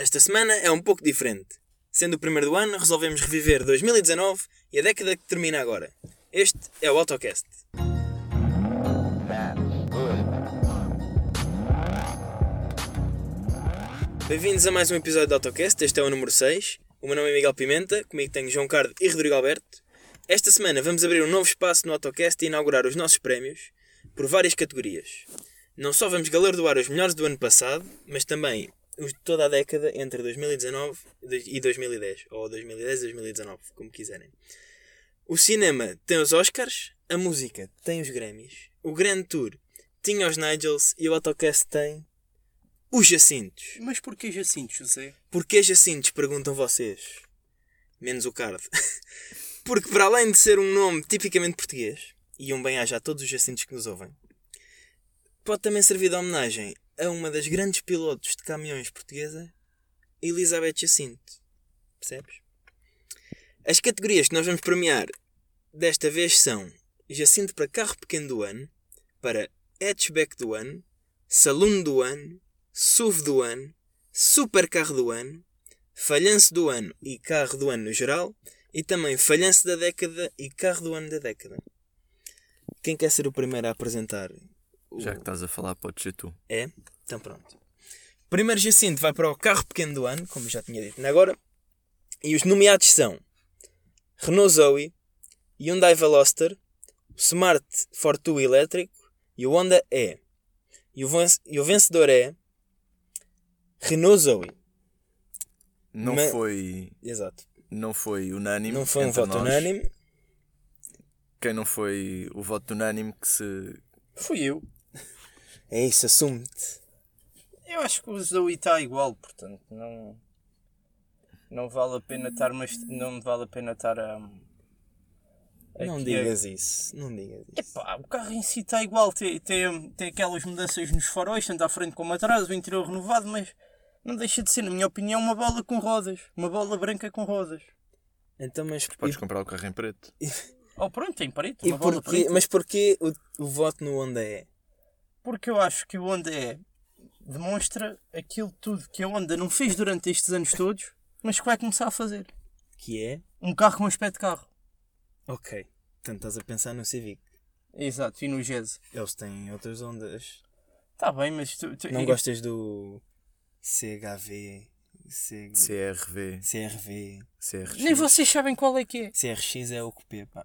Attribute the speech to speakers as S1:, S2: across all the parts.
S1: Esta semana é um pouco diferente. Sendo o primeiro do ano, resolvemos reviver 2019 e a década que termina agora. Este é o AutoCast. Bem-vindos a mais um episódio do AutoCast, este é o número 6. O meu nome é Miguel Pimenta, comigo tenho João Cardo e Rodrigo Alberto. Esta semana vamos abrir um novo espaço no AutoCast e inaugurar os nossos prémios por várias categorias. Não só vamos galardoar os melhores do ano passado, mas também toda a década entre 2019 e 2010, ou 2010 e 2019, como quiserem. O cinema tem os Oscars, a música tem os Grammys, o Grand Tour tinha os Nigels e o AutoCast tem os Jacintos.
S2: Mas porquê Jacinto, José?
S1: Porquê Jacintos? Perguntam vocês. Menos o Card. Porque para além de ser um nome tipicamente português, e um bem-aja a todos os Jacintos que nos ouvem, pode também servir de homenagem a uma das grandes pilotos de caminhões portuguesa, Elizabeth Jacinto. Percebes? As categorias que nós vamos premiar desta vez são Jacinto para carro pequeno do ano, para hatchback do ano, saloon do ano, SUV do ano, super carro do ano, falhanço do ano e carro do ano no geral, e também falhanço da década e carro do ano da década. Quem quer ser o primeiro a apresentar?
S3: Já que estás a falar, podes ser tu.
S1: É? Então pronto. Primeiro Jacinto vai para o carro pequeno do ano, como já tinha dito agora. E os nomeados são Renault Zoe, Hyundai Veloster, o Smart Fortwo elétrico e o Honda E. E o, ven- o vencedor é Renault Zoe.
S3: Não foi.
S1: Exato.
S3: Não foi unânime.
S1: Não foi um voto
S3: nós.
S1: unânime.
S3: Quem não foi o voto unânime que se.
S2: Fui eu.
S1: É isso, assume-te.
S2: Eu acho que o Zoe está igual, portanto, não. Não vale a pena estar, mas não vale a pena estar a.
S1: Não digas isso. Não digas isso.
S2: Epá, o carro em si está igual, tem, tem, tem aquelas mudanças nos faróis, tanto à frente como atrás, o interior renovado, mas não deixa de ser, na minha opinião, uma bola com rodas. Uma bola branca com rodas.
S1: Então, mas,
S3: Podes
S1: e,
S3: comprar o carro em preto.
S2: Oh, pronto, tem preto,
S1: e
S2: uma bola
S1: porquê,
S2: preta.
S1: mas porquê o, o voto no Honda é?
S2: Porque eu acho que o Honda é demonstra aquilo tudo que a Honda não fez durante estes anos todos, mas que vai começar a fazer.
S1: Que é?
S2: Um carro com aspecto de carro.
S1: Ok. Portanto, estás a pensar no Civic.
S2: Exato, e no Jazz.
S1: Eles têm outras ondas.
S2: Está bem, mas tu, tu-
S1: Não gostas do CHV, C...
S3: CRV,
S1: CRV.
S3: CRX.
S2: Nem vocês sabem qual é que é.
S1: CRX é o cupê, pá.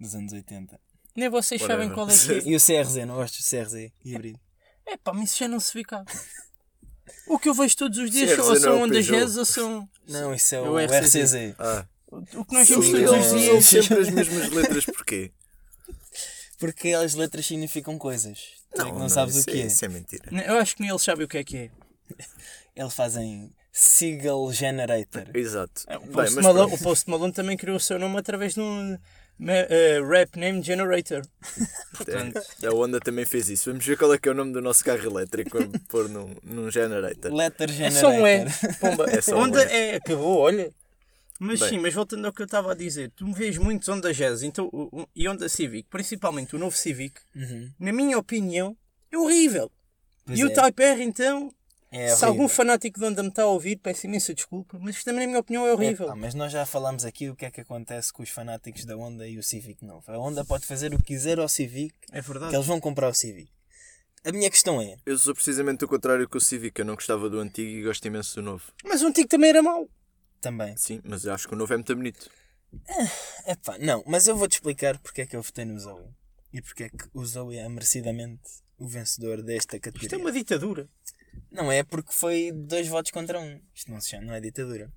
S1: Dos anos 80.
S2: Nem vocês sabem qual é que é.
S1: E o CRZ, não gostas do CRZ híbrido?
S2: É pá, mas isso já não se vê cá. O que eu vejo todos os dias
S3: CRZ
S2: ou
S3: não é
S2: são
S3: o
S2: Honda
S3: Peugeot.
S2: Jazz ou são.
S1: Não, isso é
S2: É
S1: o,
S2: o RCZ.
S1: RCZ.
S3: Ah,
S2: O que nós vemos todos
S1: não,
S2: os
S3: são
S2: dias.
S3: sempre as mesmas letras, porquê?
S1: Porque as letras significam coisas. É que não,
S3: não,
S1: sabes o que é.
S3: Isso é mentira.
S2: Eu acho que nem eles sabem o que é que é.
S1: Eles fazem Signal Generator.
S3: Exato.
S2: É, O
S3: Bem,
S2: Post,
S3: mas
S2: Malone, o Post Malone também criou o seu nome através de um eh, rap name generator. Portanto,
S3: É, a Honda também fez isso. Vamos ver qual é que é o nome do nosso carro elétrico. Vamos pôr num, num generator.
S1: Letter
S2: é
S1: Generator.
S2: só um E. Pomba.
S3: É só um
S2: Honda
S3: E.
S2: é. Acabou, olha. Mas
S3: Bem.
S2: sim, mas voltando ao que eu estava a dizer, tu me vês muitos Honda Jazz então, o- o- e Honda Civic, principalmente o novo Civic,
S1: Uhum.
S2: na minha opinião, é horrível.
S1: Pois
S2: e
S1: é.
S2: o Type R, então,
S1: É
S2: se algum fanático de Honda me está a ouvir, peço imensa desculpa, mas isto também, na minha opinião, é horrível.
S1: Epá, mas nós já falámos aqui o que é que acontece com os fanáticos da Honda e o Civic novo. A Honda pode fazer o que quiser ao Civic,
S2: É verdade.
S1: que eles vão comprar o Civic. A minha questão é,
S3: Eu sou precisamente o contrário que o Civic. Eu não gostava do antigo e gosto imenso do novo.
S2: Mas o antigo também era mau.
S1: também,
S3: Sim, mas eu acho que o novo é muito bonito.
S1: epá, não, mas eu vou-te explicar porque é que eu votei no Zoe. E porque é que o Zoe é merecidamente o vencedor desta
S2: Isto é
S1: categoria.
S2: uma ditadura.
S1: Não é porque foi dois votos contra um. Isto não se chama, não é ditadura.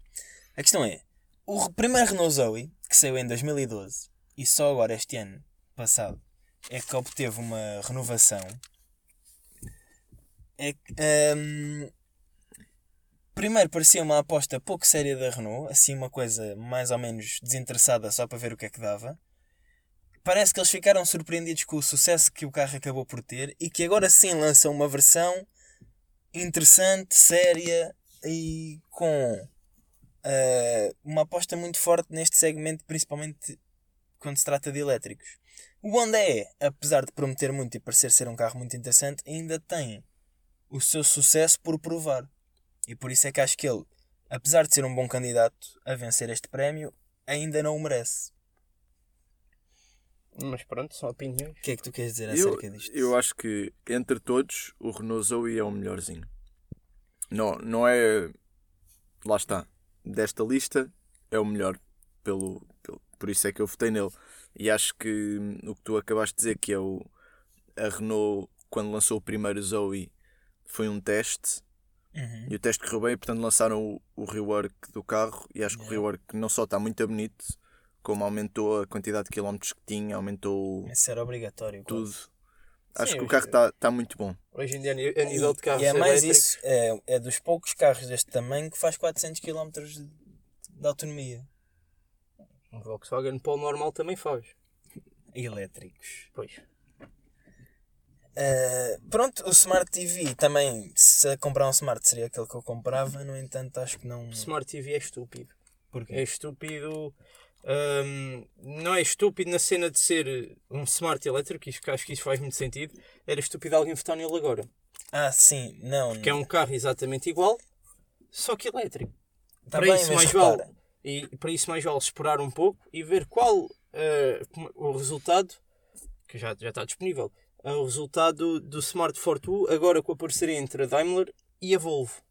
S1: A questão é, o primeiro Renault Zoe, que saiu em 2012, e só agora este ano passado, é que obteve uma renovação, é que, hum, primeiro parecia uma aposta pouco séria da Renault, assim uma coisa mais ou menos desinteressada só para ver o que é que dava. Parece que eles ficaram surpreendidos com o sucesso que o carro acabou por ter e que agora sim lançam uma versão interessante, séria e com eh, uma aposta muito forte neste segmento, principalmente quando se trata de elétricos. O Honda é, apesar de prometer muito e parecer ser um carro muito interessante, ainda tem o seu sucesso por provar. E por isso é que acho que ele, apesar de ser um bom candidato a vencer este prémio, ainda não o merece.
S2: Mas pronto, são opiniões.
S1: O que é que tu queres dizer
S3: Eu,
S1: acerca disto?
S3: eu acho que entre todos o Renault Zoe é o melhorzinho. Não, não é. Lá está. Desta lista é o melhor. Pelo, pelo- por isso é que eu votei nele. E acho que hum, o que tu acabaste de dizer, que é o. A Renault, quando lançou o primeiro Zoe, foi um teste.
S1: Uhum.
S3: E o teste correu bem, e, portanto lançaram o, o rework do carro. E acho que o rework não só está muito bonito, como aumentou a quantidade de quilómetros que tinha, aumentou
S1: Isso era obrigatório. quase.
S3: tudo. Acho
S2: Sim,
S3: que o carro está tá muito bom.
S2: Hoje em dia, a nível de carros
S1: e é mais
S2: elétricos,
S1: isso, é, é dos poucos carros deste tamanho que faz 400 km de, de autonomia.
S2: Um Volkswagen Polo normal também faz.
S1: Elétricos.
S2: Pois.
S1: Uh, pronto, o Smart TV também, se comprar um Smart seria aquele que eu comprava, no entanto acho que não.
S2: Smart TV é estúpido.
S1: Porquê?
S2: É estúpido. Hum, não é estúpido na cena de ser um smart elétrico, acho que isso faz muito sentido. Era estúpido alguém votar nele agora.
S1: Ah, sim, não.
S2: Que é um carro exatamente igual, só que elétrico.
S1: Tá
S2: para
S1: bem,
S2: isso mais
S1: repara,
S2: vale. E para isso mais vale esperar um pouco e ver qual como- o resultado, que já, já está disponível, eh, o resultado do Smart Fortwo agora com a parceria entre a Daimler e a Volvo.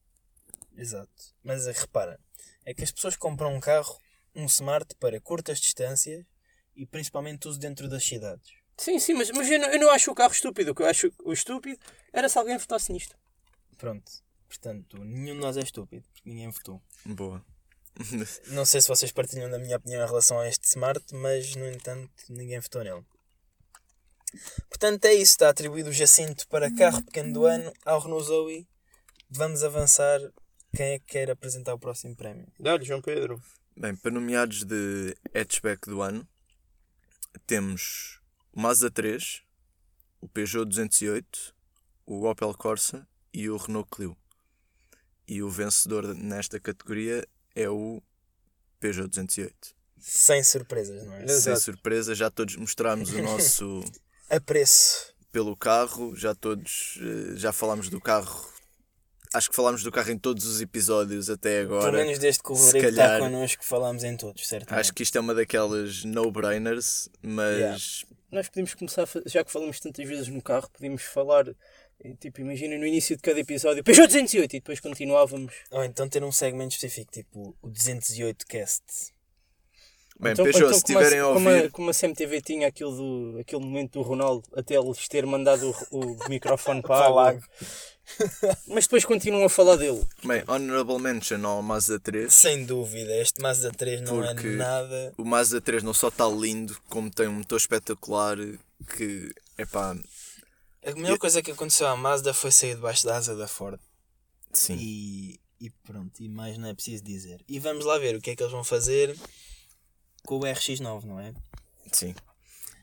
S1: Exato. Mas eh, repara, é que as pessoas compram um carro, um Smart, para curtas distâncias e principalmente uso dentro das cidades.
S2: Sim, sim, mas, mas eu, não, eu não acho o carro estúpido. O que eu acho o estúpido era se alguém votasse nisto.
S1: Pronto. Portanto, nenhum de nós é estúpido, porque ninguém votou.
S3: Boa.
S1: Não sei se vocês partilham da minha opinião em relação a este Smart, mas no entanto ninguém votou nele. Portanto, é isso. Está atribuído o Jacinto para carro pequeno do ano ao Renault Zoe. Vamos avançar. Quem é que quer apresentar o próximo prémio?
S2: Dá-lhe, João Pedro.
S3: Bem, para nomeados de hatchback do ano, temos o Mazda 3, o Peugeot 208, o Opel Corsa e o Renault Clio. E o vencedor nesta categoria é o Peugeot 208.
S1: Sem surpresas, não é?
S3: Sem surpresa, já todos mostramos o nosso
S1: Apreço.
S3: pelo carro, já todos eh, já falámos do carro. Acho que falámos do carro em todos os episódios até agora.
S1: Pelo menos desde que o Rodrigo está
S3: calhar-
S1: connosco, falámos em todos, certo?
S3: Acho que isto é uma daquelas no-brainers, mas
S1: Yeah.
S2: Nós podemos começar, já que falamos tantas vezes no carro, podíamos falar, eh, tipo, imagina no início de cada episódio, Peugeot 208 e depois continuávamos.
S1: Ou então ter um segmento específico, tipo o 208 Cast.
S3: Bem,
S2: Então- então
S3: se
S2: como a-
S3: a
S2: como, a,
S3: ouvir,
S2: como a CMTV tinha aquele, do, aquele momento do Ronaldo até eles ter mandado o, o microfone para a
S1: Para
S2: água.
S1: lá.
S2: Mas depois continuam a falar dele.
S3: bem, honorable mention ao Mazda 3.
S1: Sem dúvida, este Mazda 3 não
S3: Porque-
S1: é nada.
S3: O Mazda 3 não só está lindo, como tem um motor espetacular que, epá,
S1: A melhor coisa que aconteceu à Mazda foi sair debaixo da asa da Ford.
S3: sim.
S1: E, e pronto, e mais não é preciso dizer. E vamos lá ver o que é que eles vão fazer com o RX9, não é?
S3: Sim.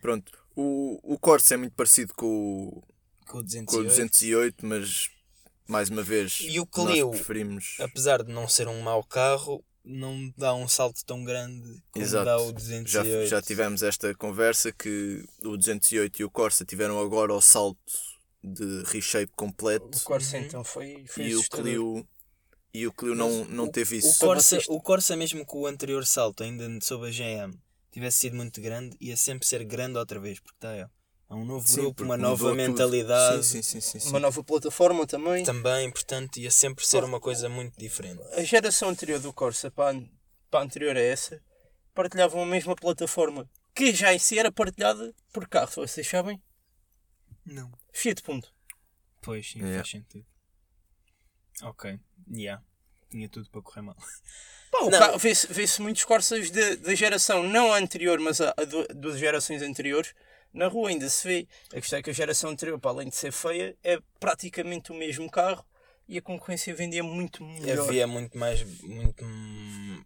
S3: Pronto. O, o Corsa é muito parecido com o,
S1: Com o 208.
S3: com o 208, mas mais uma vez
S1: E o Clio?
S3: nós preferimos.
S1: Apesar de não ser um mau carro, não dá um salto tão grande como
S3: Exato.
S1: dá o
S3: Já,
S1: 208.
S3: já tivemos esta conversa que o 208 e o Corsa tiveram agora o salto de reshape completo
S2: O Corsa então foi, foi
S3: e o. Clio e o Clio não, não teve
S1: O
S3: isso.
S1: Corsa,
S2: vocês-
S1: o Corsa, mesmo com o anterior salto, ainda sob a GM, tivesse sido muito grande, ia sempre ser grande outra vez, porque está é, é um novo
S3: Sim,
S1: grupo, uma nova mentalidade
S3: Sim, sim, sim, sim, sim.
S2: Uma nova plataforma também.
S1: também, portanto, ia sempre ser uma coisa muito diferente.
S2: A geração anterior do Corsa para a, para a anterior a essa partilhavam a mesma plataforma que já em si era partilhada por carros, vocês sabem?
S1: Não.
S2: Fiat Punto.
S1: Pois, sim,
S3: Yeah.
S1: faz sentido. Ok, yeah. Tinha tudo para correr mal.
S2: Pá,
S1: Não.
S2: Vê-se vê-se muitos Corsas da geração não a anterior, mas a, a du- duas gerações anteriores. Na rua ainda se vê. A questão é que a geração anterior, para além de ser feia, é praticamente o mesmo carro e a concorrência vendia muito melhor.
S1: Havia muito mais, muito, hum,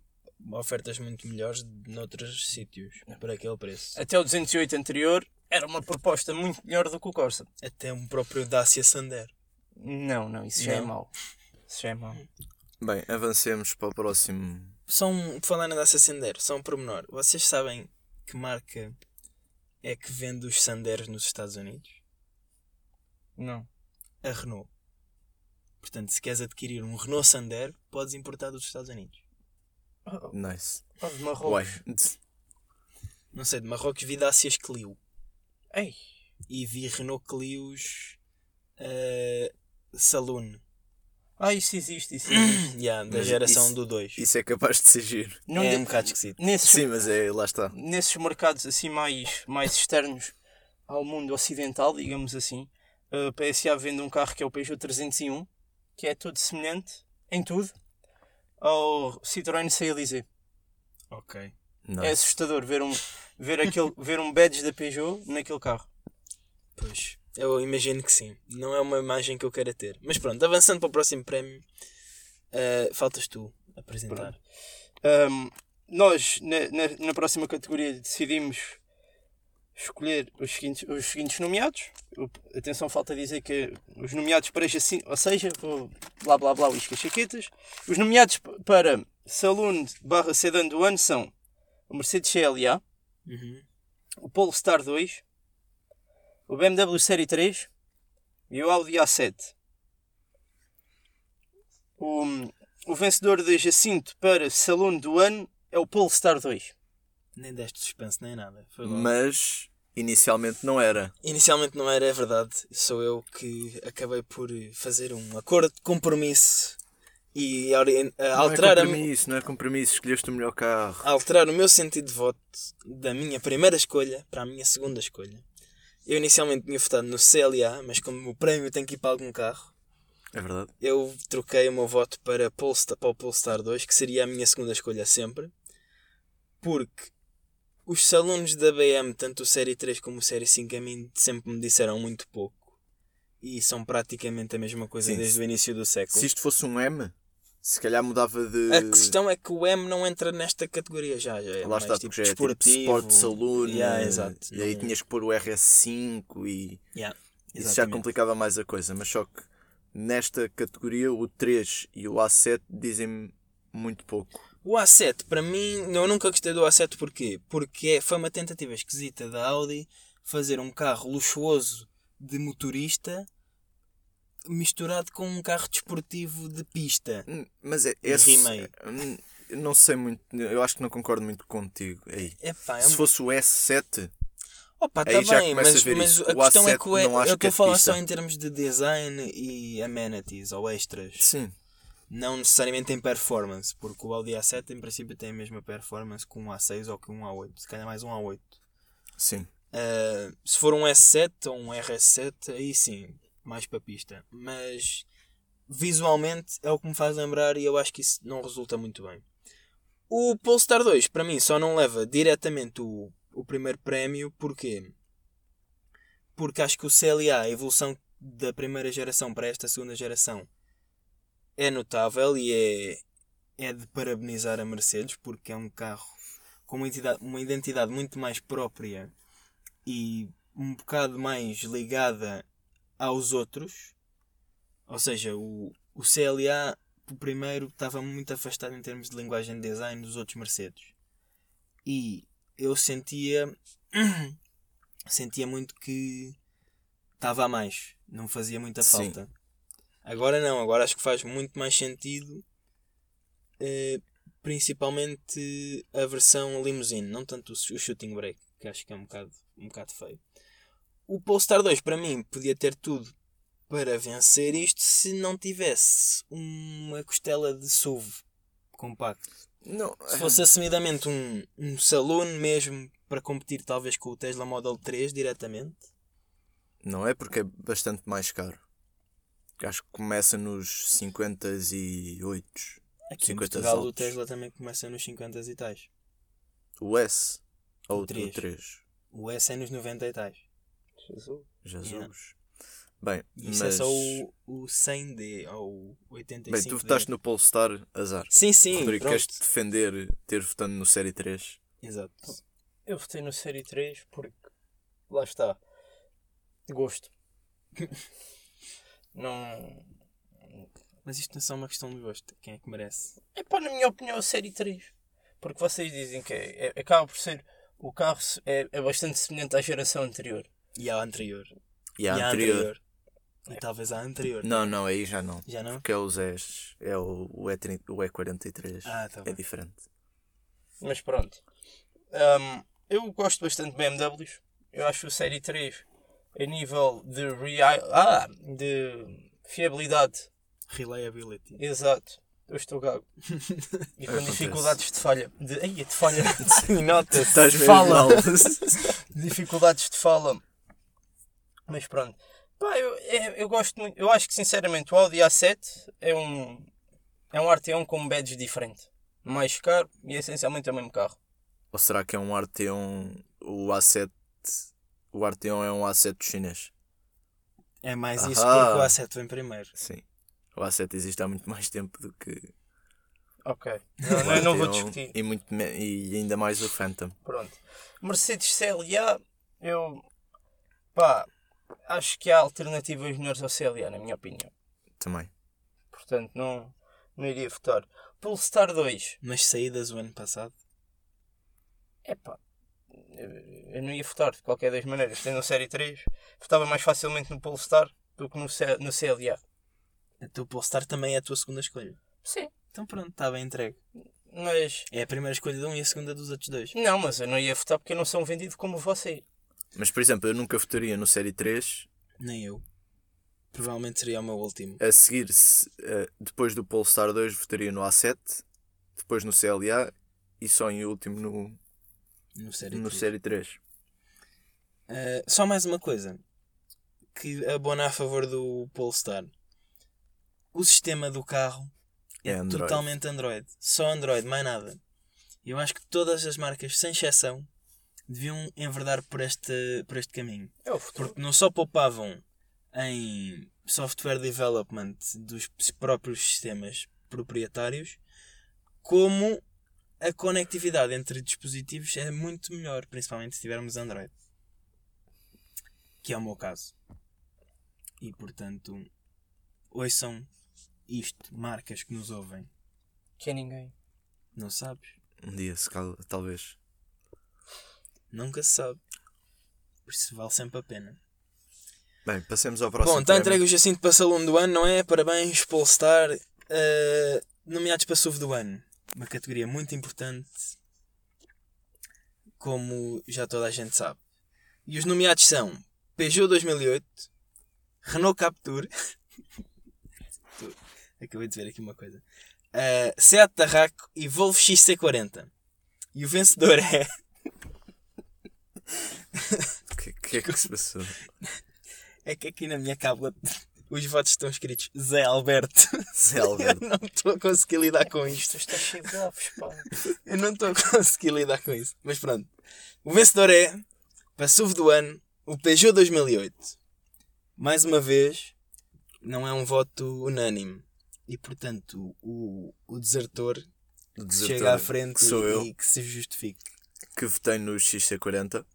S1: ofertas muito melhores noutros sítios, por aquele preço.
S2: Até o 208 anterior era uma proposta muito melhor do que o Corsa.
S1: Até um próprio Dacia Sander.
S2: Não, não, isso já é
S1: Não?
S2: mau. Isso já é mau.
S3: Bem, avancemos para o próximo.
S1: Só um, falando da Dacia Sander, só um pormenor. Vocês sabem que marca é que vende os Sanders nos Estados Unidos?
S2: Não.
S1: A Renault. Portanto, se queres adquirir um Renault Sandero, podes importar dos Estados Unidos.
S3: Nice.
S2: Oh, de
S3: Uai.
S2: Marrocos.
S1: Não sei, de Marrocos vi Dacias Clio.
S2: Ei,
S1: E vi Renault Clios eh, Saloon.
S2: Ah, isso existe, isso existe.
S1: Yeah, da
S3: Mas
S1: geração
S3: isso-
S1: do 2.
S3: Isso é capaz de ser giro.
S2: Não
S1: é
S2: de-
S1: um bocado esquisito.
S2: nesses,
S3: Sim, mas é, lá está.
S2: nesses mercados assim mais, mais externos ao mundo ocidental, digamos assim, a PSA vende um carro que é o Peugeot 301, que é todo semelhante, em tudo, ao Citroën CLZ.
S1: Ok.
S2: É assustador ver um, ver aquele, ver um badge da Peugeot naquele carro.
S1: Pois, eu imagino que sim. Não é uma imagem que eu queira ter. Mas pronto, avançando para o próximo prémio, eh, faltas tu apresentar.
S2: Ahm, nós, na, na, na próxima categoria, decidimos escolher os seguintes, os seguintes nomeados. O- atenção, falta dizer que os nomeados para Jacinto, ou seja, o blá blá blá, Whiskas Chaquetas. Os nomeados para Saloon barra Sedan do ano são o Mercedes CLA,
S1: Uhum.
S2: o Polestar 2, o BMW Série 3 e o Audi A7. O, o vencedor de Jacinto para Saloon do ano é o Polestar 2.
S1: Nem deste suspense nem nada. Foi logo.
S3: Mas inicialmente não era.
S1: Inicialmente não era, é verdade. Sou eu que acabei por fazer um acordo de compromisso e a a alterar,
S3: não
S1: a
S3: é
S1: mi-
S3: compromisso, não é compromisso. Escolheste o melhor carro.
S1: alterar o meu sentido de voto da minha primeira escolha para a minha segunda escolha. Eu inicialmente tinha votado no CLA, mas como o prémio tem que ir para algum carro,
S3: É verdade.
S1: eu troquei o meu voto para, Polestar, para o Polestar 2, que seria a minha segunda escolha sempre, porque os saloons da BM, tanto o Série 3 como o Série 5, a mim sempre me disseram muito pouco. E são praticamente a mesma coisa
S3: Sim,
S1: desde
S3: se-
S1: o início do século.
S3: Se isto fosse um M, se calhar mudava de.
S1: A questão é que o M não entra nesta categoria já. já é
S3: Lá está,
S1: tipo
S3: já é tipo. Sport Saloon.
S1: Yeah, exato.
S3: E aí tinhas que pôr o RS5 e.
S1: Yeah,
S3: Isso já complicava mais a coisa. Mas só que nesta categoria o 3 e o A7 dizem muito pouco.
S1: O A7, para mim, eu nunca gostei do A7 porquê? Porque é- foi uma tentativa esquisita da Audi fazer um carro luxuoso de motorista misturado com um carro desportivo de pista.
S3: Hum, Mas é. Esse-
S1: rimei.
S3: hum, não sei muito. Eu acho que não concordo muito contigo. Aí.
S1: Epá, é
S3: Se fosse o S7,
S1: Opa,
S3: aí
S1: tá
S3: já
S1: bem, mas,
S3: a
S1: mas a
S3: O
S1: questão é
S3: A7
S1: que o- eu estou
S3: é
S1: a falar só em termos de design e amenities ou extras.
S3: sim.
S1: Não necessariamente em performance, porque o Audi A7 em princípio tem a mesma performance que um A6 ou que um A8, se calhar mais um A8.
S3: Sim.
S1: Uh, se for um S7 ou um RS7, aí sim, mais para pista. Mas visualmente é o que me faz lembrar e eu acho que isso não resulta muito bem. O Polestar 2, para mim, só não leva diretamente o, o primeiro prémio, porquê? Porque acho que o CLA, a evolução da primeira geração para esta segunda geração, é notável e é, é de parabenizar a Mercedes, porque é um carro com uma uma identidade muito mais própria e um bocado mais ligada aos outros. Ou seja, o, o CLA, o primeiro, estava muito afastado em termos de linguagem de design dos outros Mercedes. E eu sentia. sentia muito que estava a mais. Não fazia muita
S3: Sim.
S1: falta. Agora não, agora acho que faz muito mais sentido. eh, principalmente a versão limousine, não tanto o, o shooting brake, que acho que é um bocado, um bocado feio. O Polestar 2 para mim podia ter tudo para vencer isto se não tivesse uma costela de SUV compacto.
S3: Não,
S1: Se fosse assumidamente um, um saloon mesmo para competir talvez com o Tesla Model 3 diretamente.
S3: não é porque é bastante mais caro. Acho que começa nos 58.
S1: Aqui em
S3: 50
S1: Portugal o
S3: altos.
S1: Tesla também começa nos 50 e tais.
S3: O S ou
S1: O
S3: o
S1: três.
S3: 3.
S1: O S é nos 90 e tais.
S2: Jesus.
S3: Jesus.
S1: Yeah.
S3: Bem,
S1: isso
S3: mas...
S1: é só o, o 100D ou o 85D.
S3: Bem, tu votaste no Polestar, azar.
S1: Sim, sim.
S3: Rodrigo,
S1: pronto.
S3: queres defender ter votado no Série 3?
S1: Exato.
S2: Eu votei no Série 3 porque lá está. Gosto. não.
S1: Mas isto não é só uma questão de gosto. Quem é que merece?
S2: É pá, na minha opinião, a Série 3. Porque vocês dizem que é, é- acaba por ser. O carro é, é bastante semelhante à geração anterior.
S1: E a anterior.
S3: E a
S1: e a
S3: anterior.
S1: E talvez a anterior.
S3: Não, não, aí já não.
S1: Já não?
S3: Porque é os S, é o, o, E30, o E43.
S1: Ah, tá
S3: é
S1: bem.
S3: diferente.
S2: Mas pronto. Ahm, eu gosto bastante de BMWs. Eu acho o Série 3 a nível de, rea... ah, de fiabilidade.
S1: Reliability.
S2: Exato. Eu estou gago. E com dificuldades de falha. De... Ai, de falha.
S1: Nota-se.
S3: Estás
S2: Fala. dificuldades de fala. Mas pronto. Pá, eu, é- eu gosto muito. Eu acho que sinceramente o Audi A7 é um. É um RT1 com um badge diferente. Mais caro e essencialmente é o mesmo carro.
S3: Ou será que é um RT1, o A7, o RT1 é um A7 chinês?
S1: É mais isso
S3: Ahá.
S1: porque o A7 vem primeiro.
S3: Sim. O A7 existe há muito mais tempo do que
S2: Ok. Não, não, não vou
S3: RT1
S2: discutir.
S3: E, muito, e ainda mais o Phantom.
S2: Pronto. Mercedes CLA, eu. Pá, acho que há alternativas melhores ao CLA, na minha opinião.
S3: Também.
S2: Portanto, não, não iria votar. Polestar 2,
S1: Mas saídas o ano passado.
S2: epá, eu, eu não ia votar de qualquer das maneiras. Tendo a série 3, votava mais facilmente no Polestar do que no, C, no CLA.
S1: A tua Polestar também é a tua segunda escolha.
S2: Sim.
S1: Então pronto, está bem entregue.
S2: Mas,
S1: É a primeira escolha de um e a segunda dos outros dois.
S2: não, mas eu não ia votar porque eu não sou um vendido como você.
S3: Mas, por exemplo, eu nunca votaria no Série 3.
S1: Nem eu. Provavelmente seria o meu último.
S3: A seguir, se, eh, depois do Polestar 2, votaria no A7. Depois no CLA. E só em último no,
S1: No série
S3: no
S1: três.
S3: Série 3.
S1: Uh, só mais uma coisa que abona a favor do Polestar. O sistema do carro é,
S3: É Android.
S1: totalmente Android. Só Android, mais nada. Eu acho que todas as marcas, sem exceção, deviam enverdar por este, por este caminho.
S2: É o futuro.
S1: Porque não só poupavam em software development dos próprios sistemas proprietários, como a conectividade entre dispositivos é muito melhor, principalmente se tivermos Android. Que é o meu caso. E portanto, ouçam isto, marcas que nos ouvem.
S2: Que é ninguém.
S1: Não sabes?
S3: Um dia, se cal- talvez.
S1: Nunca se sabe. Por isso vale sempre a pena.
S3: Bem, passemos ao próximo.
S1: Bom, está entregue o Jacinto para Salão do Ano, não é? Parabéns, Polestar. Uh, nomeados para SUV do Ano. Uma categoria muito importante, como já toda a gente sabe. E os nomeados são Peugeot 2008, Renault Captur. Acabei de ver aqui uma coisa. Uh, Seat Tarraco e Volvo XC40. E o vencedor é.
S3: O que, que é que se passou?
S1: É que aqui na minha cábula os votos estão escritos Zé Alberto.
S3: Zé
S1: Eu
S3: Alberto.
S1: não estou a conseguir lidar com isto.
S2: Isto está cheio de aves, pá.
S1: Eu não estou a conseguir lidar com isso. Mas pronto. O vencedor é, para SUV do ano, o Peugeot 2008. Mais uma vez, não é um voto unânime. E portanto, o, o desertor,
S3: O
S1: que
S3: desertor,
S1: chega à frente
S3: que sou
S1: e,
S3: eu.
S1: e que se justifique.
S3: que votei no XC40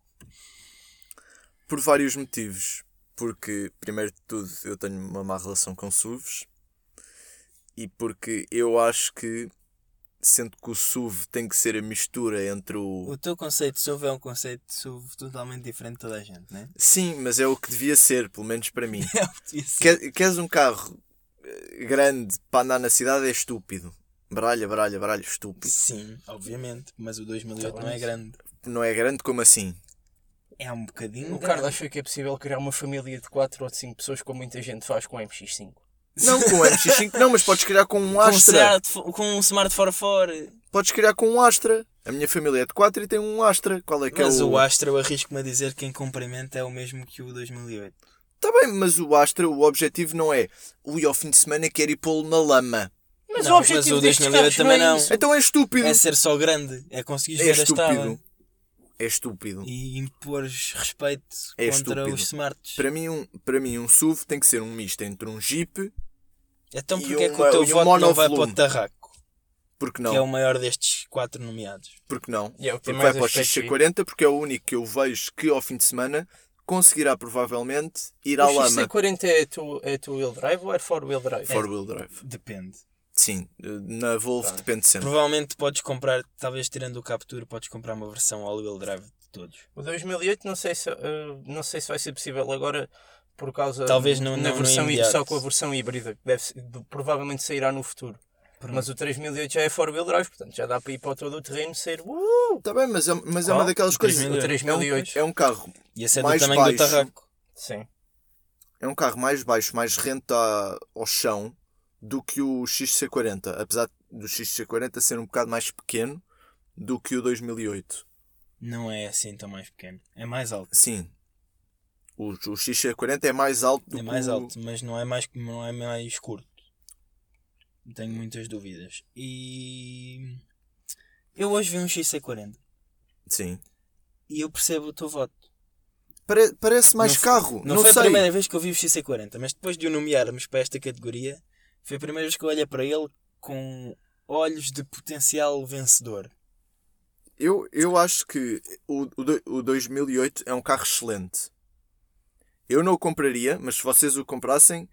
S3: por vários motivos. Porque, primeiro de tudo, eu tenho uma má relação com SUVs e porque eu acho que, sendo que o SUV tem que ser a mistura entre o.
S1: O teu conceito de SUV é um conceito de SUV totalmente diferente de toda a gente, não é?
S3: Sim, mas é o que devia ser, pelo menos para mim.
S1: É o que devia ser.
S3: Quer- Queres um carro eh, grande para andar na cidade? É estúpido. Baralha, baralha, baralha, estúpido.
S1: Sim, obviamente. Mas o 2008
S2: Tá
S1: não é grande.
S3: Não é grande como assim?
S1: É um bocadinho
S2: O. Carlos achou que é possível criar uma família de 4 ou de 5 pessoas como muita gente faz com o MX5.
S3: Não, com um MX5, não, mas podes criar com um
S1: com um,
S3: Astra.
S1: Com um Smart 44.
S3: Podes criar com um Astra. A minha família é de 4 e tem um Astra. Qual é que
S1: Mas
S3: é o.
S1: o Astra, eu arrisco-me a dizer que em comprimento é o mesmo que o 2008.
S3: Tá bem, mas o Astra, o objetivo não é. Ui, ao fim de semana quero ir pô-lo na lama.
S2: Mas
S1: Não,
S2: o
S1: mas
S2: objetivo
S1: o
S2: destes
S1: 2008
S2: carros
S1: também
S2: não é
S1: não.
S3: Então é estúpido.
S1: É ser só grande, é conseguir
S3: É
S1: ver a
S3: estúpido. É estúpido.
S1: e impor respeito
S3: É
S1: contra
S3: estúpido.
S1: os smarts.
S3: Para mim, um, para mim, um SUV tem que ser um misto entre um Jeep,
S1: Então
S3: e
S1: porquê é que
S3: uma-
S1: o teu
S3: um
S1: voto não vai para o Tarraco,
S3: porque
S1: que é o
S3: não?
S1: maior destes quatro nomeados?
S3: Porque não?
S2: E é o
S3: Porque vai
S2: mais
S3: para o
S2: aspecto
S3: XC40 porque é o único que eu vejo que ao fim de semana conseguirá provavelmente ir
S2: O
S3: à lama.
S2: XC40 é tu, é tu wheel drive ou é four wheel drive?
S3: Four wheel drive.
S1: Depende.
S3: Sim, na Volvo depende sempre.
S1: Provavelmente podes comprar, talvez tirando o Capture, podes comprar uma versão all-wheel drive de todos.
S2: O 2008 não sei se, eh, não sei se vai ser possível agora por causa
S1: Talvez não-
S2: na
S1: não- no
S2: versão
S1: imediato.
S2: só com a versão híbrida, que deve, provavelmente sairá no futuro. Mas o 3008 já é four-wheel drive, portanto já dá para ir para todo o terreno ser. Uh!
S3: Está bem, mas é, mas é
S1: Qual?
S3: uma daquelas
S1: O
S3: coisas.
S1: 3008.
S2: O 3008.
S3: É um carro.
S1: E esse é do
S3: Mais
S1: tamanho do
S3: baixo.
S1: Tarraco.
S2: Sim.
S3: É um carro mais baixo, mais rente ao chão do que o XC40. Apesar do XC40 ser um bocado mais pequeno do que o 2008.
S1: Não é assim tão mais pequeno. É mais alto.
S3: Sim. O, o XC40 é mais alto do
S1: É
S3: que
S1: mais
S3: o...
S1: alto, mas não é mais, não é mais curto. Tenho muitas dúvidas. E eu hoje vi um XC40
S3: Sim.
S1: e eu percebo o teu voto.
S3: Pare- parece mais
S1: Não
S3: carro.
S1: Não,
S3: Não,
S1: foi
S3: sei.
S1: a primeira vez que eu vi o XC40, mas depois de o nomearmos para esta categoria, foi a primeira vez que eu olhei para ele com olhos de potencial vencedor.
S3: Eu, eu acho que o, o, o 2008 é um carro excelente. Eu não o compraria, mas se vocês o comprassem,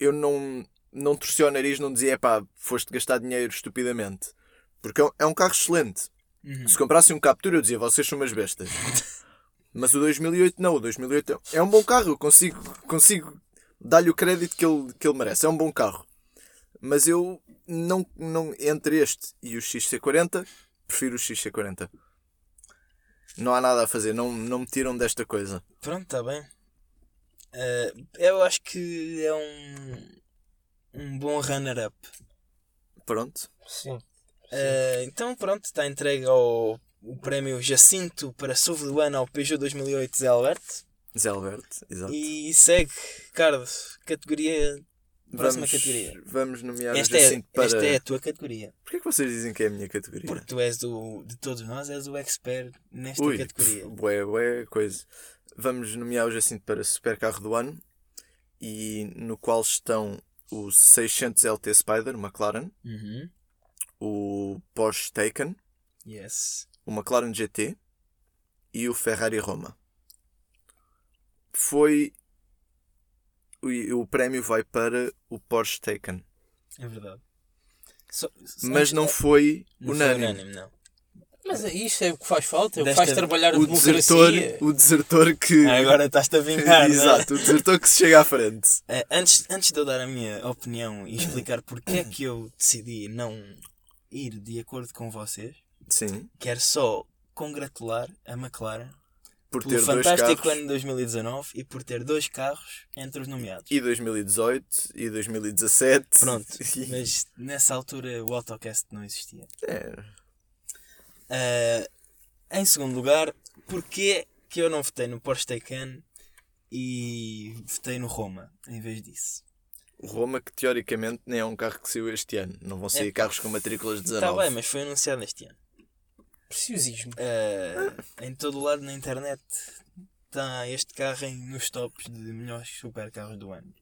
S3: eu não, não torcia o nariz, não dizia, pá, foste gastar dinheiro estupidamente. Porque é um- é um carro excelente.
S1: Uhum.
S3: Se comprassem um Captura, eu dizia, vocês são umas bestas. Mas o 2008 não, o 2008 é- é um bom carro, eu consigo, consigo dar-lhe o crédito que ele, que ele merece, é um bom carro. Mas eu, não, não, entre este e o XC40, prefiro o XC40. Não há nada a fazer, não, não me tiram desta coisa.
S1: Pronto, está bem. Eh, eu acho que é um, um bom runner-up.
S3: Pronto.
S2: Sim.
S1: Eh, então pronto, está entregue ao o prémio Jacinto para SUV do ano ao Peugeot 2008 Zé Alberto.
S3: Zé Alberto, exato.
S1: E segue, Carlos, categoria. Próxima
S3: vamos,
S1: categoria.
S3: Vamos nomear
S1: Esta
S3: o
S1: é,
S3: Jacinto para...
S1: esta é a tua categoria.
S3: Porquê que vocês dizem que é a minha categoria?
S1: Porque tu és do, de todos nós, és o expert nesta
S3: Ui,
S1: categoria.
S3: pf, bué, bué coisa. Vamos nomear o Jacinto para Super Carro do Ano e no qual estão o 600 LT Spider, McLaren,
S1: Uhum.
S3: o Porsche Taycan,
S1: Yes.
S3: o McLaren GT e o Ferrari Roma. Foi. O, o prémio vai para o Porsche Taycan,
S1: É verdade. Só- só-
S3: mas não foi
S1: não foi
S3: unânime.
S1: unânime, não.
S2: Mas é isso é o que faz falta, é o que faz trabalhar a
S3: O desertor, o desertor que.
S1: Ah, Agora estás-te a vingar. é?
S3: Exato, o desertor que se chega à frente.
S1: Eh, antes, antes de eu dar a minha opinião e explicar porque é que eu decidi não ir de acordo com vocês,
S3: Sim,
S1: quero só congratular a McLaren
S3: por ter dois
S1: fantástico
S3: carros.
S1: ano de 2019 e por ter dois carros entre os nomeados.
S3: E 2018 e 2017.
S1: Pronto,
S3: E-
S1: mas nessa altura o AutoCast não existia.
S3: É,
S1: Eh, em segundo lugar, porquê que eu não votei no Porsche Taycan e votei no Roma em vez disso?
S3: o Roma, que teoricamente nem é um carro que saiu este ano. Não vão sair
S1: É.
S3: carros com matrículas
S1: Está
S3: 19.
S1: bem, mas foi anunciado este ano.
S2: Preciosismo.
S1: Eh, em todo o lado na internet está este carro em, nos tops de melhores supercarros do ano.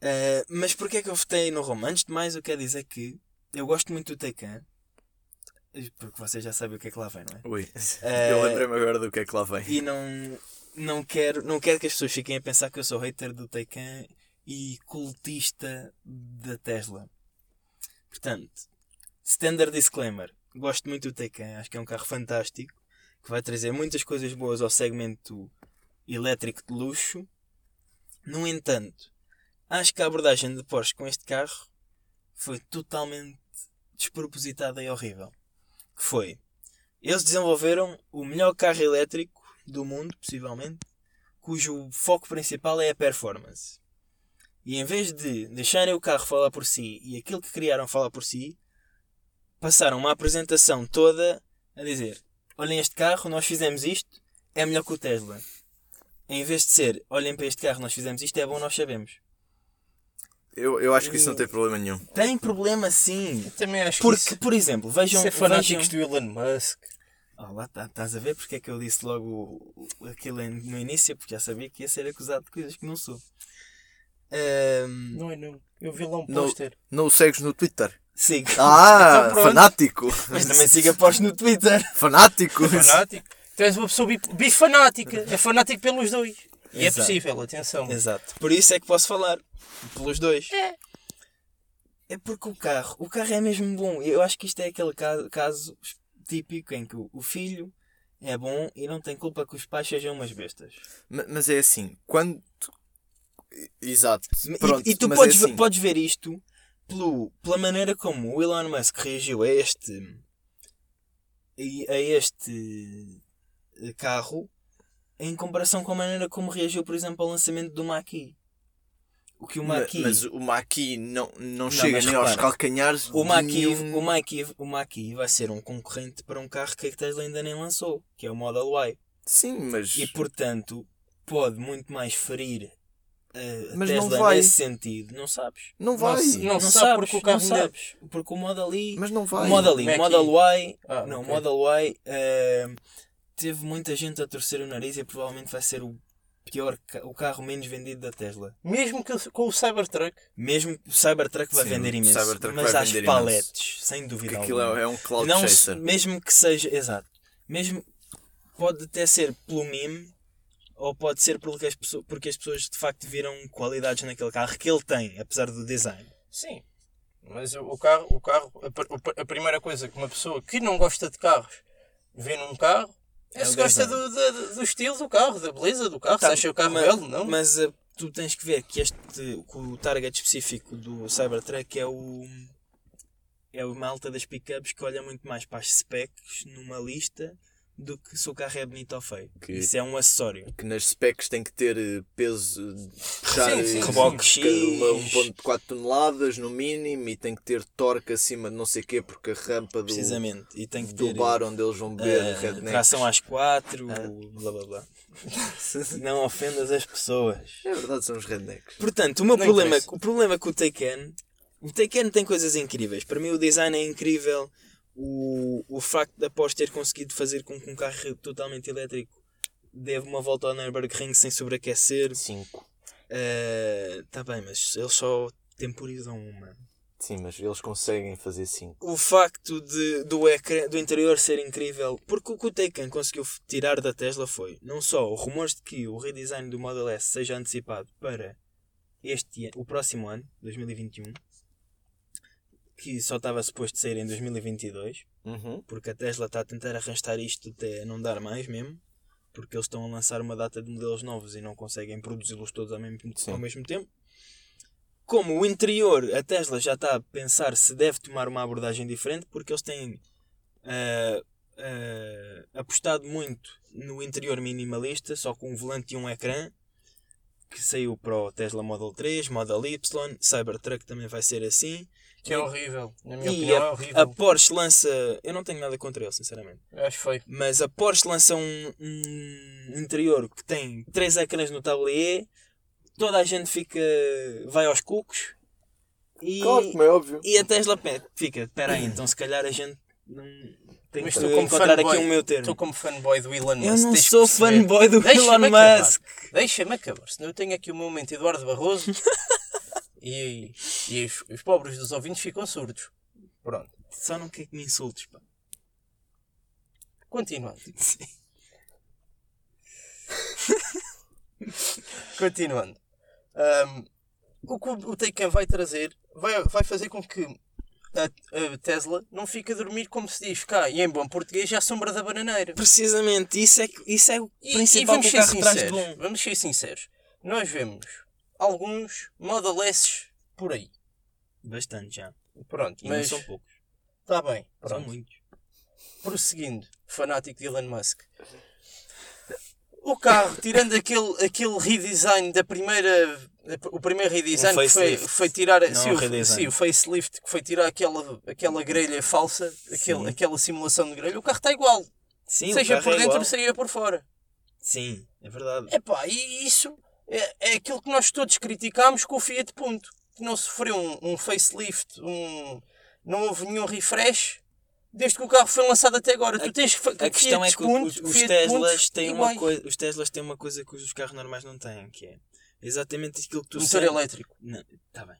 S1: Eh, mas porquê é que eu votei no Roma? Antes de mais, eu quero dizer que eu gosto muito do Taycan. Porque vocês já sabem o que é que lá vem, não é?
S3: Ui,
S1: É.
S3: eu lembrei-me agora do que é que lá vem.
S1: E não, não, quero, não quero que as pessoas fiquem a pensar que eu sou hater do Taycan e cultista da Tesla. Portanto, standard disclaimer. Gosto muito do Taycan, acho que é um carro fantástico que vai trazer muitas coisas boas ao segmento elétrico de luxo. No entanto, acho que a abordagem de Porsche com este carro foi totalmente despropositada e horrível. Que foi, eles desenvolveram o melhor carro elétrico do mundo, possivelmente, cujo foco principal é a performance. E em vez de deixarem o carro falar por si e aquilo que criaram falar por si, passaram uma apresentação toda a dizer: Olhem este carro, nós fizemos isto, é melhor que o Tesla. Em vez de ser: Olhem para este carro, nós fizemos isto, é bom, nós sabemos.
S3: Eu, eu acho que isso não tem problema nenhum.
S1: Tem problema sim.
S2: Também acho que
S1: Porque,
S2: isso,
S1: por exemplo, vejam.
S2: ser fanáticos
S1: vejam...
S2: do Elon Musk.
S1: Oh, lá tá- estás a ver porque é que eu disse logo aquilo no início, porque já sabia que ia ser acusado de coisas que não sou. Ahm,
S2: Não é não. Eu vi lá um
S3: Não,
S2: póster.
S3: não o segues no Twitter.
S1: Siga.
S3: Ah,
S2: Então
S3: fanático!
S1: Mas também siga Porsche no Twitter.
S3: Fanático!
S2: Fanático. Tu és uma pessoa bi- bifanática. É fanático pelos dois. E é
S1: Exato.
S2: possível, atenção.
S1: Exato. Por isso é que posso falar. Pelos dois. É porque o carro, o carro é mesmo bom. Eu acho que isto é aquele caso, caso típico em que o, filho é bom e não tem culpa que os pais sejam umas bestas.
S3: Ma- Mas é assim, quando. Exato.
S1: E-
S3: Pronto,
S1: e, tu
S3: mas
S1: podes,
S3: é assim.
S1: podes ver isto pelo, pela maneira como o Elon Musk reagiu a este a este carro em comparação com a maneira como reagiu, por exemplo, ao lançamento do Mach-E. O que o
S3: Ma-
S1: Mach-E
S3: Mas o Maqui não, não, chega
S1: mas
S3: nem aos
S1: repara,
S3: calcanhares.
S1: o Mach-E
S3: nenhum-
S1: o Mach-E o Mach-E vai ser um concorrente para um carro que a Tesla ainda nem lançou, que é o Model Y.
S3: Sim, mas.
S1: E portanto pode muito mais ferir a a
S3: Mas não
S1: Tesla
S3: vai.
S1: nesse sentido. Não sabes.
S3: Não vai.
S2: se- não
S1: Não,
S2: sabe
S1: sabes
S2: porque o carro
S1: não
S2: ainda-
S1: sabes. Porque o Model Y.
S3: Mas não
S1: o
S3: vai.
S1: Model Y,
S2: Mac-E.
S1: Model Y.
S2: Ah,
S1: não, o
S2: ok.
S1: Model Y eh, teve muita gente a torcer o nariz e provavelmente vai ser o pior, o carro menos vendido da Tesla.
S2: Mesmo que com o Cybertruck.
S1: Mesmo o Cybertruck vai
S3: Sim,
S1: vender
S3: o
S1: imenso.
S3: Cybertruck
S1: mas às paletes, sem
S3: Porque
S1: dúvida
S3: aquilo
S1: alguma.
S3: é, é um cloud
S1: não, se-
S3: chaser.
S1: mesmo que seja, exato, mesmo pode até ser pelo meme ou pode ser porque as, pessoas, porque as pessoas de facto viram qualidades naquele carro que ele tem, apesar do design.
S2: Sim. Mas o carro, o carro a, a primeira coisa que uma pessoa que não gosta de carros vê num carro é,
S1: É
S2: se gosta do, do, do estilo do carro, da beleza do carro,
S1: Tá,
S2: se acha o carro
S1: mas,
S2: belo, não?
S1: Mas eh, tu tens que ver que este que o target específico do Cybertruck é o é o malta das pickups que olha muito mais para as specs numa lista do que se o carro é bonito ou feio.
S3: Que-
S1: Isso é um acessório.
S3: Que nas specs tem que ter eh, peso de puxar eh,
S1: Reboque X.
S3: uma 1.4 toneladas no mínimo e tem que ter torque acima de não sei o quê porque a rampa do,
S1: Precisamente. E tem que
S3: do
S1: ter
S3: bar onde eles vão beber
S1: eh,
S3: rednecks.
S1: tração às quatro, blá blá blá. Não ofendas as pessoas.
S3: É verdade, são os rednecks.
S1: Portanto, o meu
S2: Não
S1: problema,
S2: interessa.
S1: o problema com o Taycan, o Taycan tem coisas incríveis. Para mim o design é incrível. O, o facto de após ter conseguido fazer com que um carro totalmente elétrico deve uma volta ao Nürburgring sem sobreaquecer.
S3: 5.
S1: Está bem, mas eles só temporizam uma.
S3: Sim, mas eles conseguem fazer 5.
S1: O facto de, do, ecrã, do interior ser incrível, porque o que o Taycan conseguiu tirar da Tesla foi não só rumores de que o redesign do Model S seja antecipado para este o próximo ano, 2021, que só estava suposto sair em 2022,
S3: Uhum.
S1: porque a Tesla está a tentar arrastar isto até não dar mais mesmo, porque eles estão a lançar uma data de modelos novos e não conseguem produzi-los todos ao mesmo, ao mesmo tempo. Como o interior, a Tesla já está a pensar se deve tomar uma abordagem diferente, porque eles têm ah, ah, apostado muito no interior minimalista, só com um volante e um ecrã, que saiu para o Tesla Model 3, Model Y, Cybertruck também vai ser assim.
S2: Que é horrível. Na minha
S1: E
S2: opinião, é
S1: a,
S2: horrível.
S1: a Porsche lança. Eu não tenho nada contra ele, sinceramente.
S2: Eu Acho feio.
S1: Mas a Porsche lança um, um interior que tem três ecrãs no tablier, toda a gente fica. vai aos cucos e,
S3: Claro, como é óbvio.
S1: e a Tesla fica. Espera aí, então se calhar a gente não tem
S2: Mas
S1: que
S2: como
S1: encontrar
S2: fanboy-
S1: aqui um meu termo.
S2: Estou como fanboy do Elon Musk.
S1: Eu não sou fanboy do Elon. Musk.
S2: Deixa-me acabar, senão eu tenho aqui o meu momento Eduardo Barroso e, e os, os pobres dos ouvintes ficam surdos. Pronto.
S1: Só não quer que me insultes, pá.
S2: Continuando.
S1: Sim.
S2: Continuando. Ahm, o que o Taycan vai trazer vai, vai fazer com que a, a Tesla não fique a dormir como se diz cá e em bom português à sombra da bananeira.
S1: Precisamente, isso é, que- isso é o
S2: E,
S1: principal
S2: e
S1: que
S2: vamos
S1: o traz de
S2: sinceros.
S1: bom.
S2: Vamos ser sinceros. Nós vemos alguns Model S por aí.
S1: Bastante já.
S2: Pronto, mas
S1: são poucos.
S2: está bem.
S1: São
S2: Pronto.
S1: muitos.
S2: Prosseguindo, fanático de Elon Musk. O carro, tirando aquele, aquele redesign da primeira. O primeiro redesign
S1: Um
S2: que foi, foi tirar.
S1: Não
S2: sim, o, sim, o facelift que foi tirar aquela, aquela grelha falsa, aquele, aquela simulação de grelha. O carro está igual.
S1: Sim,
S2: seja
S1: carro
S2: por
S1: é
S2: dentro,
S1: igual.
S2: seja por fora.
S1: Sim, é verdade.
S2: Epá, e isso é, é aquilo que nós todos criticámos com o Fiat Punto. Que não sofreu um, um facelift, um, não houve nenhum refresh desde que o carro foi lançado até agora. tu tens fa-
S1: A questão é
S2: Fiat
S1: que
S2: Punto,
S1: os, os Teslas têm uma coisa, os Teslas têm uma coisa que os carros normais não têm, que é exatamente aquilo que tu
S2: Motor
S1: sentes.
S2: elétrico.
S1: Não, tá bem.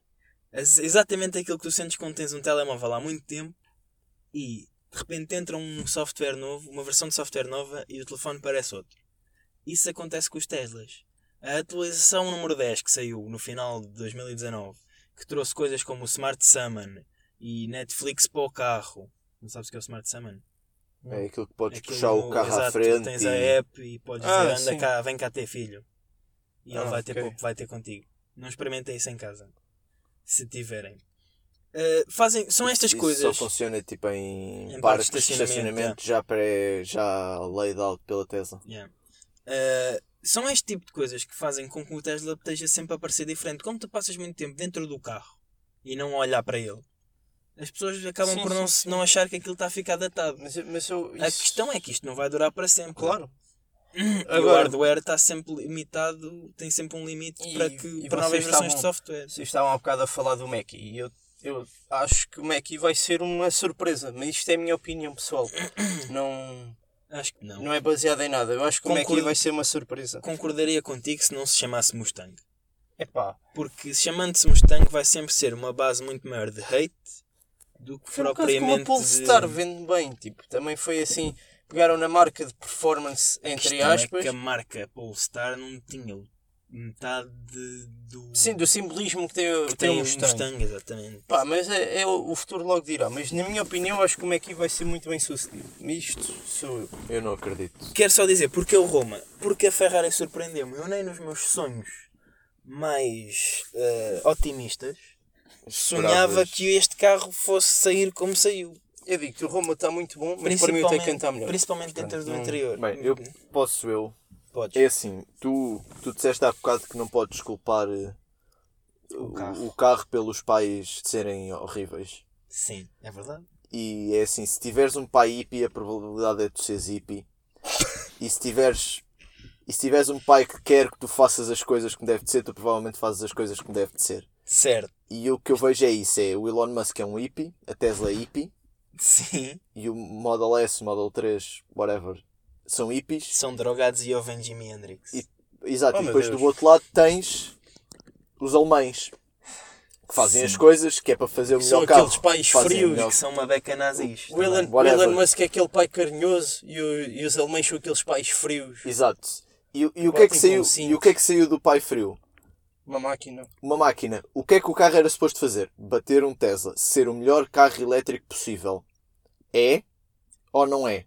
S1: Exatamente aquilo que tu sentes quando tens um telemóvel há muito tempo e de repente entra um software novo, uma versão de software nova e o telefone parece outro. Isso acontece com os Teslas. A atualização número 10 que saiu no final de 2019, que trouxe coisas como o Smart Summon e Netflix para o carro. Não sabes o que é o Smart Summon?
S3: É aquilo que podes
S1: Aquilo
S3: puxar o carro à
S1: exato,
S3: frente.
S1: Tens
S3: e-
S1: a app e podes
S2: Ah,
S1: dizer anda
S2: sim.
S1: cá, vem cá ter filho. E
S2: Ah,
S1: ele vai ter,
S2: ok.
S1: pouco- vai ter contigo. Não experimentem isso em casa. Se tiverem. Uh, fazem, são estas
S3: Isso
S1: coisas.
S3: só funciona tipo em,
S1: Em
S3: parques de
S1: estacionamento,
S3: estacionamento já, pré, já laid out pela Tesla.
S1: Yeah. Uh, são este tipo de coisas que fazem com que o Tesla esteja sempre a parecer diferente. Como tu passas muito tempo dentro do carro e não a olhar para ele, as pessoas acabam
S2: Sim,
S1: por não,
S2: sim,
S1: não achar que aquilo está a ficar datado.
S2: Mas, mas eu,
S1: A
S2: isso-
S1: questão é que isto não vai durar para sempre.
S2: Claro.
S1: E o
S2: Agora-
S1: hardware está sempre limitado, tem sempre um limite
S2: E-
S1: para, que,
S2: e
S1: para novas
S2: vocês
S1: versões de
S2: estavam-
S1: software.
S2: Vocês estavam há bocado a falar do Mac e eu, eu acho que o Mac vai ser uma surpresa, mas isto é a minha opinião pessoal. Não,
S1: Acho que não.
S2: não é baseado em nada. Eu acho que o Mac
S1: Concordo.
S2: vai ser uma surpresa.
S1: Concordaria contigo se não se chamasse Mustang.
S2: Epá,
S1: Porque se chamando-se Mustang vai sempre ser uma base muito maior de hate do que
S2: foi um bocado como a
S1: propriamente
S2: Polestar
S1: de...
S2: vende bem. Tipo, também foi assim, pegaram na marca de performance, entre
S1: é
S2: aspas.
S1: que a marca Polestar não tinha metade de- do
S2: Sim, do simbolismo que tem, o-
S1: que
S2: tem
S1: tem
S2: Mustang.
S1: Mustang, exatamente.
S2: Pá, mas é, é o, futuro logo dirá. Mas na minha opinião, acho que o Mac vai ser muito bem sucedido. Isto sou eu.
S3: Eu não acredito.
S1: Quero só dizer, porque o Roma? Porque a Ferrari surpreendeu-me. Eu nem nos meus sonhos mais eh, otimistas sonhava que este carro fosse sair como saiu.
S2: Eu digo que o Roma está muito bom, mas para mim o Taycan está melhor.
S1: principalmente dentro do interior.
S3: Bem, eu posso eu.
S1: Podes.
S3: É assim, tu, tu disseste há bocado que não podes culpar eh, o,
S1: carro.
S3: o carro pelos pais serem horríveis.
S1: Sim, é verdade.
S3: E é assim, se tiveres um pai hippie, a probabilidade é de tu seres hippie. E se tiveres. E se tiveres um pai que quer que tu faças as coisas como deve de ser, tu provavelmente fazes as coisas como deve de ser.
S1: Certo.
S3: E o que eu vejo é isso, é o Elon Musk é um hippie, a Tesla é hippie,
S1: Sim.
S3: e o Model S, Model 3, whatever, são hippies.
S1: São drogados e ouvem Jimi Hendrix.
S3: E- Exato,
S2: Oh,
S3: e depois
S2: Deus.
S3: do outro lado tens os alemães, que fazem
S1: Sim.
S3: as coisas, que é para fazer o
S2: São
S3: melhor carro.
S2: aqueles pais
S3: o
S2: frios
S3: melhor-
S1: que são uma beca nazis.
S2: O Elon,
S1: também.
S2: o. Elon Musk é aquele pai carinhoso e, o- e os alemães são aqueles pais frios.
S3: Exato. E, e o que é que saiu, e o que é que saiu do pai frio?
S2: Uma máquina.
S3: Uma máquina. O que é que o carro era suposto fazer? Bater um Tesla. Ser o melhor carro elétrico possível. É ou não é?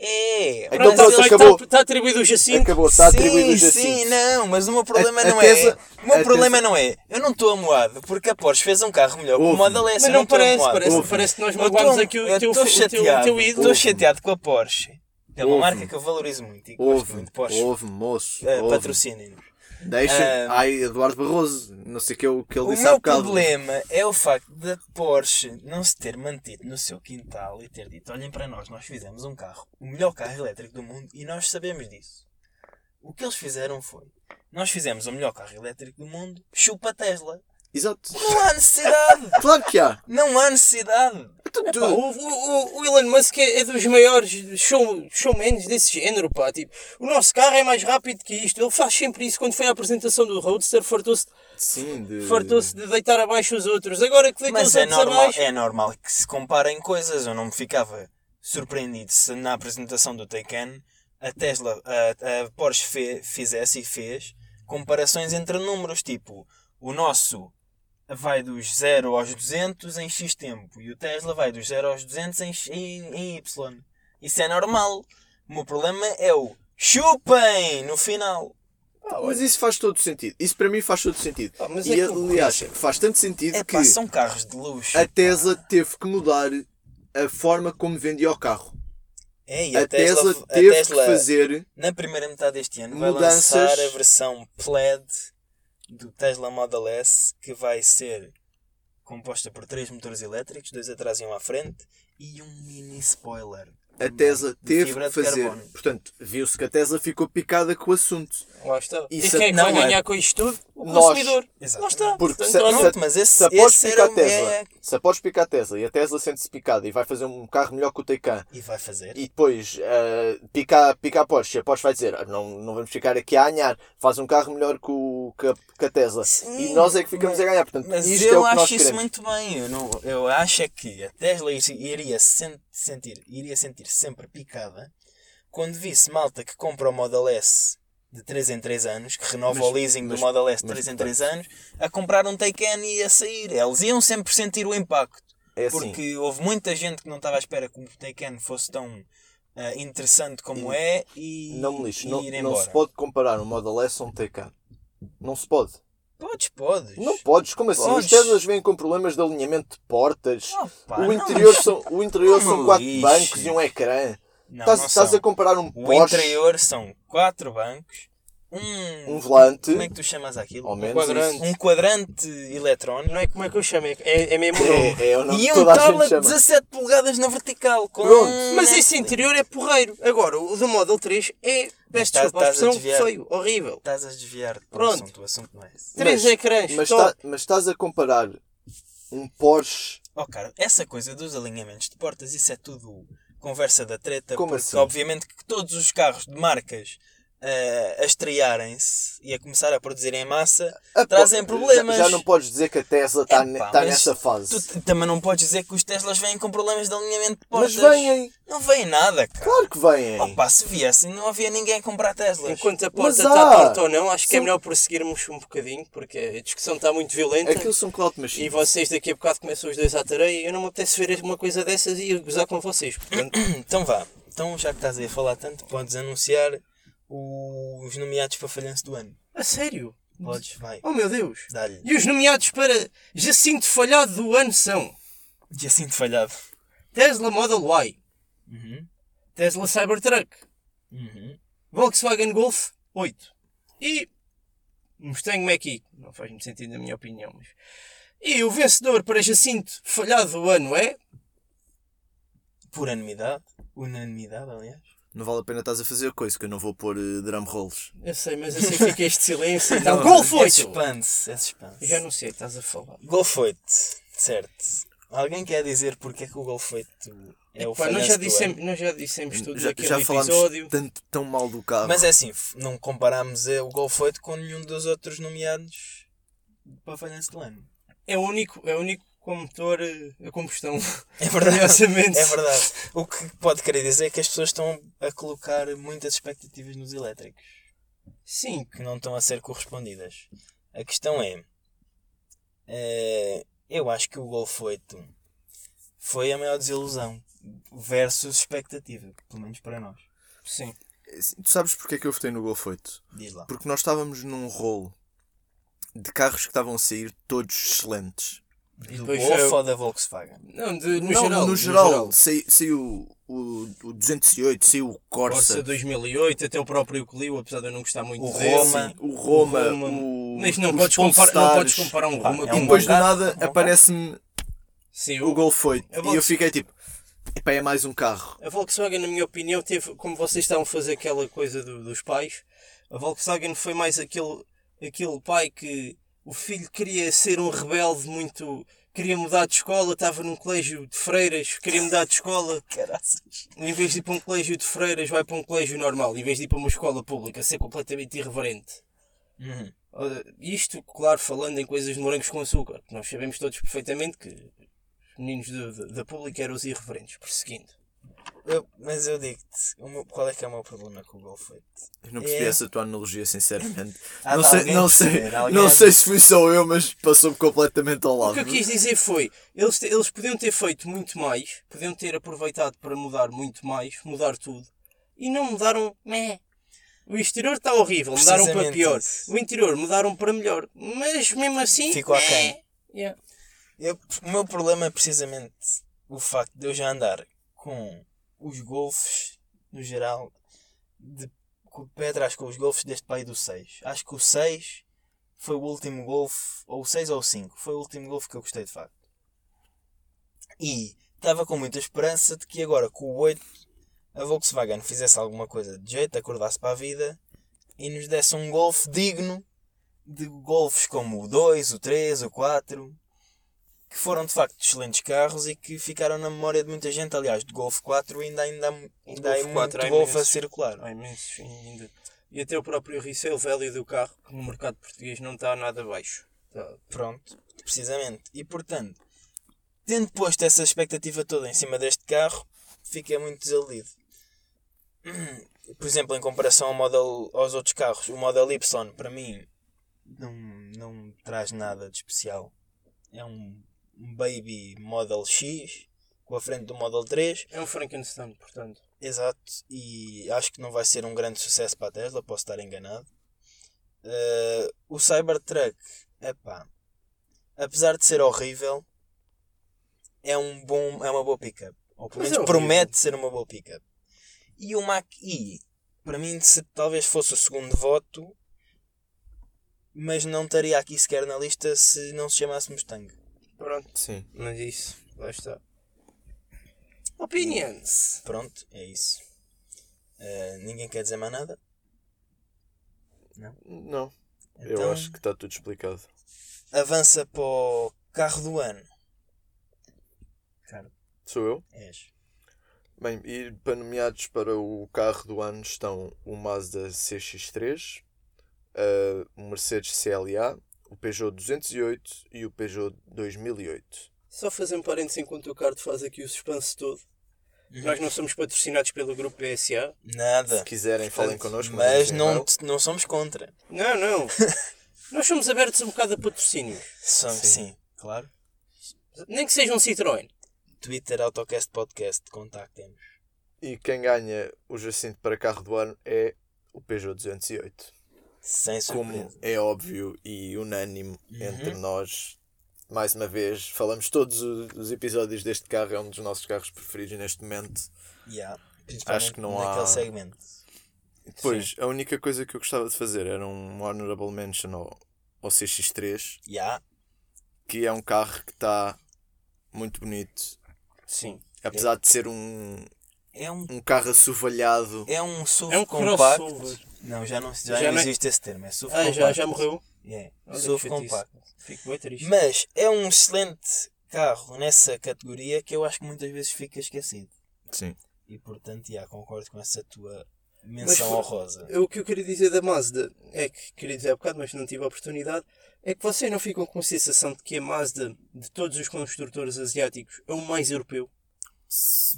S1: É.
S3: Então pronto,
S1: eles-
S3: acabou.
S2: Está, está atribuído o Jacinto.
S3: Acabou, está atribuído
S1: sim,
S3: a Jacinto.
S1: sim, não, mas o meu problema
S3: A- a
S1: não
S3: Tesla-
S1: é. O meu
S3: a
S1: problema não é. Eu não estou amoado porque a Porsche fez um carro melhor que o. Model S.
S2: Mas não
S1: estou
S2: parece, parece, parece que nós magoámos aqui o
S1: eu
S2: teu,
S1: estou
S2: o teu,
S1: chateado.
S2: o teu ídolo.
S1: Estou chateado com a Porsche. É uma marca que eu valorizo muito e que gosto
S3: Houve,
S1: muito. Porsche.
S3: houve, moço.
S1: Eh,
S3: houve.
S1: Patrocinem-nos.
S3: Deixa.
S1: Ah,
S3: Ai, Eduardo Barroso. Não sei o que, o que ele
S1: O
S3: disse há bocado.
S1: problema é o facto da Porsche não se ter mantido no seu quintal e ter dito: olhem para nós, nós fizemos um carro, o melhor carro elétrico do mundo e nós sabemos disso. O que eles fizeram foi: nós fizemos o melhor carro elétrico do mundo, chupa Tesla.
S3: Exato.
S1: Não há necessidade!
S3: Claro que há.
S1: Não há necessidade!
S3: Tu- tu-
S2: Pá, o, o, o Elon Musk é, é dos maiores show, showmans desse género, pá. Tipo, o nosso carro é mais rápido que isto. Ele faz sempre isso. Quando foi à apresentação do Roadster, fartou-se
S3: Sim, de...
S2: fartou de deitar abaixo os outros. Agora que deitou os
S1: é
S2: outros
S1: normal,
S2: abaixo...
S1: é normal que se comparem coisas. Eu não me ficava surpreendido se na apresentação do Taycan a Tesla, a, a Porsche fe- fizesse e fez comparações entre números, tipo o nosso vai dos 0 aos 200 em X tempo e o Tesla vai dos 0 aos 200 em, X- em, em Y. Isso é normal. O meu problema é o chupem no final.
S3: Mas isso faz todo sentido. Isso para mim faz todo sentido.
S2: Ah, mas
S3: e
S2: é
S3: aliás,
S2: concorrência.
S3: faz tanto sentido
S1: É
S3: que
S1: pá, são carros de luxo.
S3: a Tesla teve que mudar a forma como vendia o carro.
S1: É, e
S3: A, Tesla,
S1: a
S3: teve
S1: Tesla-
S3: que fazer.
S1: na primeira metade deste ano vai
S3: Mudanças.
S1: lançar a versão Plaid do Tesla Model S que vai ser composta por três motores elétricos, dois atrás e um à frente e um mini spoiler.
S3: A Tesla teve que fazer.
S1: carbono.
S3: Portanto, viu-se que a Tesla ficou picada com o assunto.
S2: Lá está.
S3: Isso
S2: e quem é vai
S1: é-
S2: ganhar com isto tudo? O
S3: Nós.
S2: consumidor.
S1: Exato.
S2: Lá está.
S3: Porque
S2: Portanto,
S3: se- se-
S1: mas esse,
S3: Se
S1: esse
S3: pica a
S1: era,
S3: Tesla,
S1: é,
S3: se a Porsche pica a Tesla e a Tesla sente-se picada e vai fazer um carro melhor que o Taycan
S1: e vai fazer.
S3: e depois eh, pica, pica a Porsche, a Porsche vai dizer "Ah, não, não vamos ficar aqui a anhar, faz um carro melhor que, o, que, a, que a Tesla
S1: Sim,
S3: e nós é que ficamos
S1: mas-
S3: a ganhar. Portanto,
S1: Mas
S3: isto
S1: eu
S3: é o que nós
S1: acho isso
S3: queremos.
S1: muito bem. Eu, não, eu acho é que a Tesla ir- iria sen- sentir, iria sentir sempre picada quando visse malta que compra o Model S de 3 em 3 anos, que renova
S3: Mas-
S1: o leasing
S3: mas-
S1: do Model S de
S3: mas,
S1: 3 em 3 anos, a comprar um Taycan e a sair. Eles iam sempre sentir o impacto.
S3: É assim.
S1: Porque houve muita gente que não estava à espera que o Taycan fosse tão ah, interessante como é e,
S3: Não me lixo.
S1: e
S3: Não, não se pode comparar um Model S a um Taycan. Não se pode.
S1: Podes, podes.
S3: Não podes. Como assim?
S1: Podes.
S3: Os Teslas vêm com problemas de alinhamento de portas.
S1: Opa,
S3: o
S1: não,
S3: interior,
S1: mas-
S3: são, o interior
S1: não
S3: são quatro
S1: lixe.
S3: bancos e um ecrã. Estás,
S1: são.
S3: a comparar um
S1: O
S3: Porsche,
S1: interior são quatro bancos, um,
S3: um volante,
S1: Como é que tu chamas aquilo?
S3: ao menos
S2: quadrante.
S1: Um quadrante eletrónico.
S2: Não é como é que eu chamo, é, é, é mesmo o.
S3: É, é o nome
S1: E um tablet
S3: chama.
S1: 17 polegadas na vertical. Com
S3: Pronto.
S2: Mas esse interior é porreiro. Agora, o do Model 3 é, peço desculpa a
S1: desviar.
S2: feio, horrível.
S1: Estás a desviar do
S2: Pronto.
S1: assunto. O assunto não é esse.
S2: Três ecrãs,
S3: Mas, tá- mas estás a comparar um Porsche.
S1: Oh, cara, essa coisa dos alinhamentos de portas, isso é tudo conversa da treta.
S3: Como
S1: porque,
S3: assim?
S1: obviamente, que todos os carros de marcas eh, a estrearem-se e a começar a produzir em massa
S3: a
S1: trazem
S3: Po-
S1: problemas.
S3: Já, já não podes dizer que a Tesla está
S1: Epá,
S3: tá
S1: mas
S3: nessa fase.
S1: Tu também não podes dizer que os Teslas vêm com problemas de alinhamento de portas.
S3: Mas vêm.
S1: Não vêm nada, cara.
S3: Claro que vêm.
S1: Opa, se viessem, não havia ninguém a comprar Teslas.
S2: Enquanto a porta está torta ou não, acho que é melhor prosseguirmos um bocadinho, porque a discussão está muito violenta.
S3: Aquilo são cloud
S2: E
S3: machines.
S2: vocês daqui a bocado começam os dois à tareia e eu não me apetece ver uma coisa dessas e gozar com vocês. Portanto,
S1: Então vá. Então, já que estás aí a falar tanto, podes anunciar os nomeados para falhanço do ano.
S2: a sério?
S1: Podes, vai.
S2: Oh meu Deus!
S1: Dá-lhe.
S2: E os nomeados para Jacinto Falhado do ano são
S1: Jacinto falhado.
S2: Tesla Model Y,
S1: Uhum.
S2: Tesla Cybertruck,
S1: Uhum.
S2: Volkswagen Golf 8 e Mustang Mach-E. Não faz muito sentido na minha opinião, mas... E o vencedor para Jacinto Falhado do ano é...
S1: Por unanimidade. Unanimidade, aliás.
S3: Não vale a pena estás a fazer coisa que eu não vou pôr eh, drum rolls.
S2: Eu sei, mas assim fica este silêncio. Não,
S1: Não,
S2: Golf
S1: É
S2: 8!
S1: suspense. É suspense.
S2: Já não sei, estás a falar.
S1: Golf 8. Certo. Alguém quer dizer porque é que o Golf 8 é o
S2: Pá, nós, já
S1: do
S2: dissemos, nós já dissemos tudo
S3: Já, já falámos
S2: episódio.
S3: tanto, tão mal do carro.
S1: Mas é assim, não comparámos eh, o Golf 8 com nenhum dos outros nomeados para falhanço do ano.
S2: É o único, é o único com motor eh, a combustão.
S1: É verdade. É verdade. O que pode querer dizer é que as pessoas estão a colocar muitas expectativas nos elétricos
S2: Sim,
S1: que não estão a ser correspondidas. A questão é. eh, eu acho que o Golf 8 foi a maior desilusão versus expectativa, pelo menos para nós.
S2: sim.
S3: Tu sabes porque é que eu votei no Golf 8?
S1: Diz lá.
S3: Porque nós estávamos num rolo de carros que estavam a sair todos excelentes.
S1: Do
S2: depois
S1: Golf
S2: eu-
S1: ou da Volkswagen?
S2: Não, de- no
S3: não,
S2: geral.
S3: no geral, sai- saiu o, o 208, saiu o Corsa,
S2: Corsa 2008, até o próprio Clio, apesar de eu não gostar muito
S1: O
S2: dele.
S1: Roma.
S3: o Roma,
S2: O Roma.
S3: o,
S2: Mas não podes, comparar, não podes comparar um
S1: Pá,
S2: Roma
S1: é
S2: com
S3: E
S1: um
S3: depois do nada
S1: um
S3: aparece-me
S2: Sim,
S3: o Golf 8
S2: A
S3: e eu fiquei tipo, epá, é mais um carro.
S2: A Volkswagen, na minha opinião, teve, como vocês estavam a fazer aquela coisa do- dos pais, a Volkswagen foi mais aquele, aquele pai que o filho queria ser um rebelde muito. queria mudar de escola, estava num colégio de freiras, queria mudar de escola,
S1: Caraças.
S2: em vez de ir para um colégio de freiras, vai para um colégio normal, em vez de ir para uma escola pública, ser completamente irreverente.
S1: Uhum.
S2: Ora, Isto, claro, falando em coisas de morangos com açúcar, que nós sabemos todos perfeitamente que os meninos da pública eram os irreverentes, prosseguindo.
S1: Eu- mas eu digo-te, o qual é que é o meu problema com o Golf 8?
S3: Eu não percebi
S1: É.
S3: essa tua analogia, sinceramente.
S1: Há
S3: não sei, não sei,
S1: perceber,
S3: não sei se fui só eu, mas passou-me completamente ao
S2: O
S3: lado.
S2: que eu quis dizer foi, eles, eles podiam ter feito muito mais, podiam ter aproveitado para mudar muito mais, mudar tudo, e não mudaram, meh. O exterior está horrível, mudaram para pior.
S1: isso.
S2: O interior mudaram para melhor, mas mesmo assim,
S1: Ficou
S2: meh.
S1: aquém.
S2: Yeah.
S1: Eu- o meu problema é precisamente o facto de eu já andar com os golfes, no geral, de com o pé atrás com os golfes deste pai do 6. Acho que o 6 foi o último golfe, ou o 6 ou o 5, foi o último golfe que eu gostei de facto. E estava com muita esperança de que agora com o 8 a Volkswagen fizesse alguma coisa de jeito, acordasse para a vida e nos desse um golfe digno de golfes como o 2, o 3, o 4 que foram de facto excelentes carros e que ficaram na memória de muita gente. Aliás, de Golf 4 ainda, ainda, ainda há
S2: Golf
S1: muito
S2: 4 há
S1: Golf a circular.
S2: Há imensos ainda. E até o próprio resale value do carro, que no mercado português não está nada baixo. Está-
S1: Pronto, precisamente. E portanto, tendo posto essa expectativa toda em cima deste carro, fiquei muito desiludido. Por exemplo, em comparação ao model, aos outros carros, o Model Y para mim não, não traz nada de especial. É um um Baby Model X com a frente do Model 3.
S2: É um Frankenstein, portanto.
S1: Exato, e acho que não vai ser um grande sucesso para a Tesla, posso estar enganado. Eh, o Cybertruck, epá, apesar de ser horrível, é, um bom, é uma boa pickup. Ou pelo
S2: Mas
S1: menos
S2: é
S1: promete ser uma boa pickup. E o Mach-E, para mim, se talvez fosse o segundo voto, mas não estaria aqui sequer na lista se não se chamasse Mustang.
S2: Pronto.
S3: Sim.
S2: Mas isso, lá está. Opinions.
S1: Pronto, é isso. Eh, ninguém quer dizer mais nada?
S3: Não. Eu
S1: Então-
S3: acho que está tudo explicado.
S1: Avança para o carro do ano.
S3: Sou eu?
S1: és.
S3: Bem, e para nomeados para o carro do ano estão o Mazda CX-3, eh, o Mercedes CLA, o Peugeot 208 e o Peugeot 2008.
S2: Só fazer um parênteses enquanto o Cardo faz aqui o suspense todo. Nós não somos patrocinados pelo grupo PSA.
S1: Nada.
S3: Se quiserem, falem
S1: Portanto,
S3: connosco.
S1: Mas
S3: um
S1: não, não somos contra.
S2: Não, não. Nós somos abertos um bocado a patrocínios.
S1: Somos,
S3: Sim.
S1: sim. claro.
S2: Nem que seja um Citroën.
S1: Twitter Autocast Podcast, contactem-nos.
S3: E quem ganha o Jacinto para carro do ano é o Peugeot 208.
S1: Sem
S3: Como é óbvio e unânime
S1: Uhum.
S3: entre nós, mais uma vez, falamos todos os episódios deste carro, é um dos nossos carros preferidos neste momento.
S1: Yeah.
S3: Acho que não
S1: naquele
S3: há-
S1: segmento.
S3: Depois, a única coisa que eu gostava de fazer era um honorable mention ao, ao CX3,
S1: Yeah.
S3: que é um carro que está muito bonito.
S2: Sim.
S3: Apesar de ser um,
S1: É um,
S3: um carro assovalhado,
S1: é um SUV
S2: É um
S1: compacto.
S2: crossover.
S1: Não, já não, já
S2: Já
S1: não
S2: é-
S1: existe esse termo. É SUV
S2: Ah,
S1: compacto.
S2: já, já morreu?
S1: É,
S2: que
S1: SUV compacto.
S2: Fico bem triste.
S1: Mas é um excelente carro nessa categoria que eu acho que muitas vezes fica esquecido.
S3: sim.
S1: E portanto, já, concordo com essa tua menção
S2: Mas-
S1: honrosa.
S2: O que eu queria dizer da Mazda é que queria dizer há bocado, mas não tive a oportunidade. É que vocês não ficam com a sensação de que a Mazda, de todos os construtores asiáticos, é o mais europeu.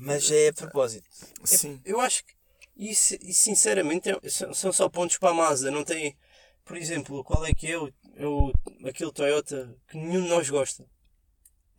S1: Mas é a propósito.
S3: Sim.
S2: Eu acho que, e, e sinceramente, é- são, são só pontos para a Mazda. Não tem, por exemplo, qual é que é o, é o aquele Toyota que nenhum de nós gosta?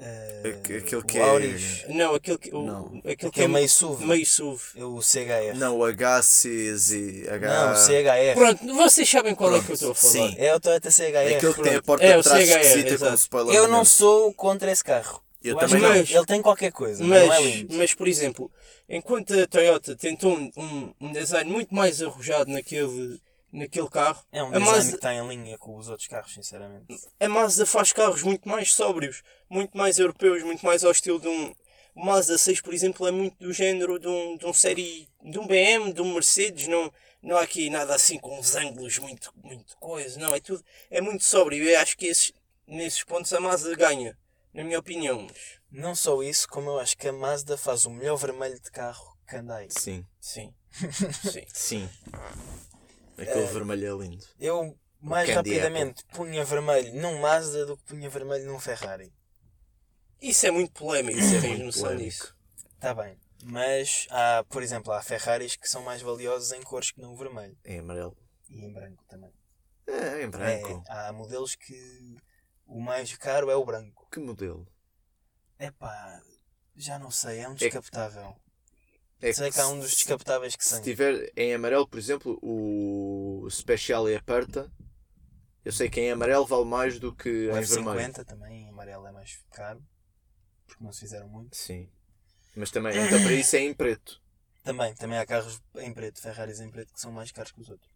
S1: Eh,
S3: Aque- aquele
S1: o
S3: que é-
S1: Auris,
S2: Não, aquele que, o,
S3: Não.
S2: aquele que é
S1: meio SUV.
S2: meio SUV.
S1: É o CHR.
S3: Não, o HCs e H...
S1: Não, o CHR.
S2: Pronto, vocês sabem qual é que eu estou a falar.
S1: Sim, é o Toyota CHR.
S3: É aquele que tem a
S2: Pronto.
S3: porta
S2: É,
S3: de trás
S2: CHR,
S3: esquisita com spoiler
S1: Eu não sou contra esse carro.
S3: Eu
S1: acho
S3: também
S1: que
S2: não.
S1: Ele tem qualquer coisa, não é
S2: Mas,
S1: lindo.
S2: mas, por exemplo, enquanto a Toyota tentou um, um, um design muito mais arrojado naquele, naquele carro,
S1: É um
S2: a,
S1: design
S2: Mazda,
S1: que está em linha com os outros carros, sinceramente.
S2: a Mazda faz carros muito mais sóbrios, muito mais europeus, muito mais ao estilo de um. O Mazda 6, por exemplo, é muito do género de um, de um série. de um BM, de um Mercedes, não, não há aqui nada assim com uns ângulos muito, muito coisa, não, é tudo. é muito sóbrio. Eu acho que esses, nesses pontos a Mazda ganha, na minha opinião. Mas,
S1: Não só isso, como eu acho que a Mazda faz o melhor vermelho de carro que anda aí.
S3: Sim,
S2: sim, sim.
S3: sim. Aquele vermelho é lindo.
S1: Eu, mais rapidamente, punha vermelho num Mazda do que punha vermelho num Ferrari.
S2: Isso é muito polémico, você tem noção
S3: Polémico.
S2: disso.
S1: Está bem. Mas há, por exemplo, há Ferraris que são mais valiosos em cores que não o vermelho.
S3: Em amarelo.
S1: E em branco também.
S3: É, em branco.
S1: É, há modelos que o mais caro é o branco.
S3: Que modelo?
S1: Epá, já não sei, é um descapotável.
S3: É
S1: sei que há um dos descapotáveis que
S3: Se
S1: são.
S3: tiver em amarelo, por exemplo, o Special e Aperta, eu sei que em amarelo vale mais do que
S1: O
S3: em vermelho.
S1: F50 também, em amarelo é mais caro. Porque não se fizeram muito.
S3: Sim. Mas também, então para isso é em preto.
S1: Também, também há carros em preto, Ferraris em preto, que são mais caros que os outros.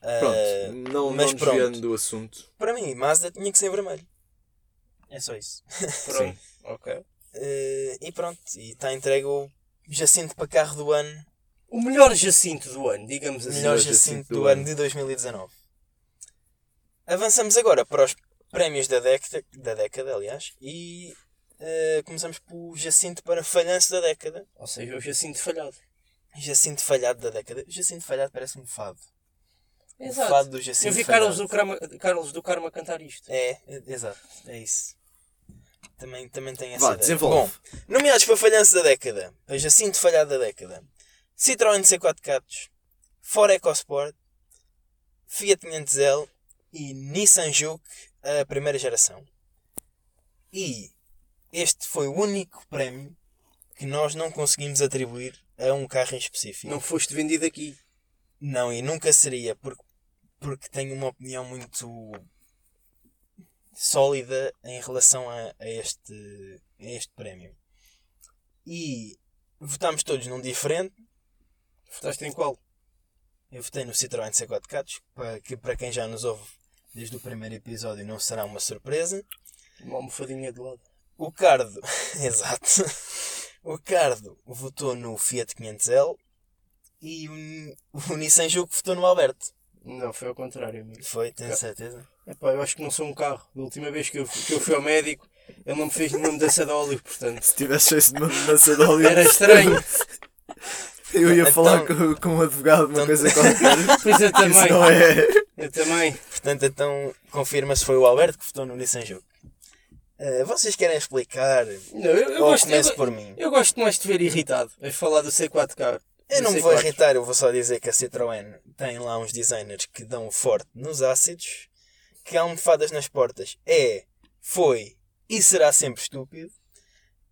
S3: Pronto,
S1: Ah,
S3: não,
S1: mas
S3: não
S1: pronto.
S3: desviando do assunto.
S1: para mim, Mazda tinha que ser vermelho. É só isso.
S2: Pronto, ok.
S1: Eh, e pronto, e está entregue o Jacinto para carro do ano,
S2: O melhor Jacinto do ano, digamos assim.
S1: melhor
S3: Jacinto
S1: Jacinto
S3: do
S1: do ano de 2019. Avançamos agora para os prémios da década, da década aliás, e eh, começamos pelo Jacinto para falhanço da década.
S2: Ou seja, o Jacinto falhado.
S1: Jacinto falhado da década. Jacinto falhado parece um fado. O
S2: Exato.
S1: fado do Jacinto
S2: Eu vi. Carlos do, Karma, Carlos do Karma cantar isto.
S1: É, é, exato, é isso. Também, também tem essa
S3: Vá,
S1: ideia.
S3: desenvolve.
S1: Bom, nomeados para falhanço da década. A Jacinto falhado da década. Citroën C4 Catos. Ford EcoSport. Fiat 500L. E Nissan Juke, a primeira geração. E este foi o único prémio que nós não conseguimos atribuir a um carro em específico.
S2: Não foste vendido aqui.
S1: Não, e nunca seria, porque, porque tenho uma opinião muito sólida em relação a, a este, a este prémio. E votámos todos num diferente.
S2: Votaste em qual?
S1: Eu votei no Citroën C4 Catos, que para quem já nos ouve desde o primeiro episódio não será uma surpresa.
S2: Uma almofadinha de lado.
S1: O Cardo, exato. O Cardo votou no Fiat 500L e o, o Nissan Juke votou no Alberto.
S2: Não, foi ao contrário, amigo.
S1: Foi, tenho certeza.
S2: Epá, eu acho que não sou um carro. Da última vez que eu, que eu fui ao médico, ele não me fez nenhuma mudança de óleo, portanto.
S3: Se tivesse cheio de uma mudança de óleo,
S2: Era estranho.
S3: eu ia
S1: Então-
S3: falar com, com um advogado, uma
S1: então-
S3: coisa qualquer.
S2: Pois eu
S3: Isso
S2: também.
S3: não é.
S2: Eu também.
S1: Portanto, então confirma-se foi o Alberto que votou no Nissan Juke. Eh, vocês querem explicar?
S2: Não, eu, eu
S1: Ou
S2: gosto, eu,
S1: por mim.
S2: eu gosto mais de te ver irritado a falar do C4K.
S1: Eu não me vou
S2: C4.
S1: irritar, eu vou só dizer que a Citroën tem lá uns designers que dão forte nos ácidos, que almofadas nas portas. É, foi e será sempre estúpido,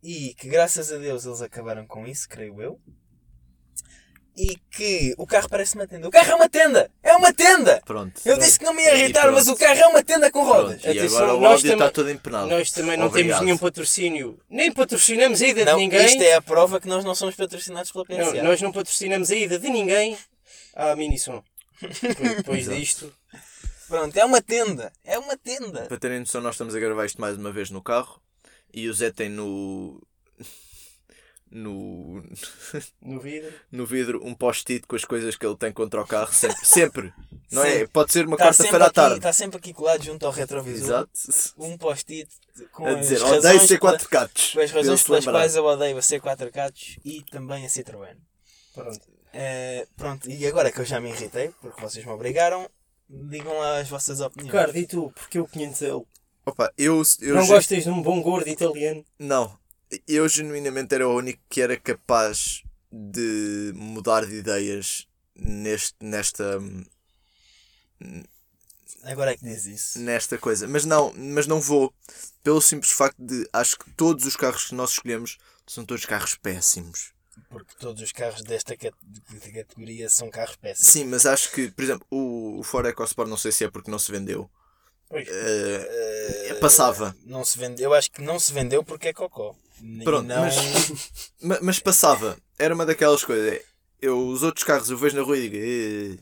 S1: e que graças a Deus eles acabaram com isso, creio eu, e que o carro parece uma tenda. O carro é uma tenda! É uma tenda!
S3: Pronto.
S1: Eu disse que não me ia irritar, mas o carro é uma tenda com rodas.
S3: Pronto, E
S2: Atenção,
S3: agora o
S2: nós
S3: áudio
S2: também-
S3: está todo empenado.
S2: Nós também não
S3: Obrigado.
S2: temos nenhum patrocínio. Nem patrocinamos a ida
S1: Não,
S2: de ninguém.
S1: isto é a prova que nós não somos patrocinados pela
S2: Não,
S1: PSA.
S2: nós não patrocinamos a ida de ninguém à Minisom. Depois- disto.
S1: Pronto, é uma tenda. É uma tenda.
S3: Para terem noção, nós estamos a gravar isto mais uma vez no carro e o Zé tem no. No,
S2: No vidro.
S3: no vidro um post-it com as coisas que ele tem contra o carro sempre, sempre. não é? Pode ser uma
S1: sempre,
S3: quarta-feira à tarde.
S1: está sempre aqui colado junto ao retrovisor.
S3: Exato.
S1: Um post-it com
S3: A
S1: as
S3: dizer,
S1: razões
S3: odeio ser quatro catos.
S1: com as razões pelas
S3: lembrar.
S1: quais eu odeio a C4 Catos e também a Citroën.
S2: Pronto.
S1: Eh, pronto, e agora que eu já me irritei, porque vocês me obrigaram, digam lá as vossas opiniões.
S2: Ricardo, e tu? Porque o 500L?
S3: Opa, eu, eu
S2: Não
S3: ge-
S2: gostas de um bom gordo italiano?
S3: Não. Eu genuinamente era o único que era capaz de mudar de ideias neste, nesta,
S1: Agora é que diz isso.
S3: nesta coisa. Mas não, mas não vou. Pelo simples facto de acho que todos os carros que nós escolhemos são todos carros péssimos.
S1: Porque todos os carros desta cat- de categoria são carros péssimos.
S3: Sim, mas acho que, por exemplo, o, Ford EcoSport não sei se é porque não se vendeu.
S2: Pois.
S3: Eh,
S1: Eh,
S3: passava.
S1: Não se vendeu, eu acho que não se vendeu porque é cocó.
S3: Pronto,
S1: não...
S3: mas, ma- mas passava. Era uma daquelas coisas. Eu, os outros carros eu vejo na rua e digo. "Eh,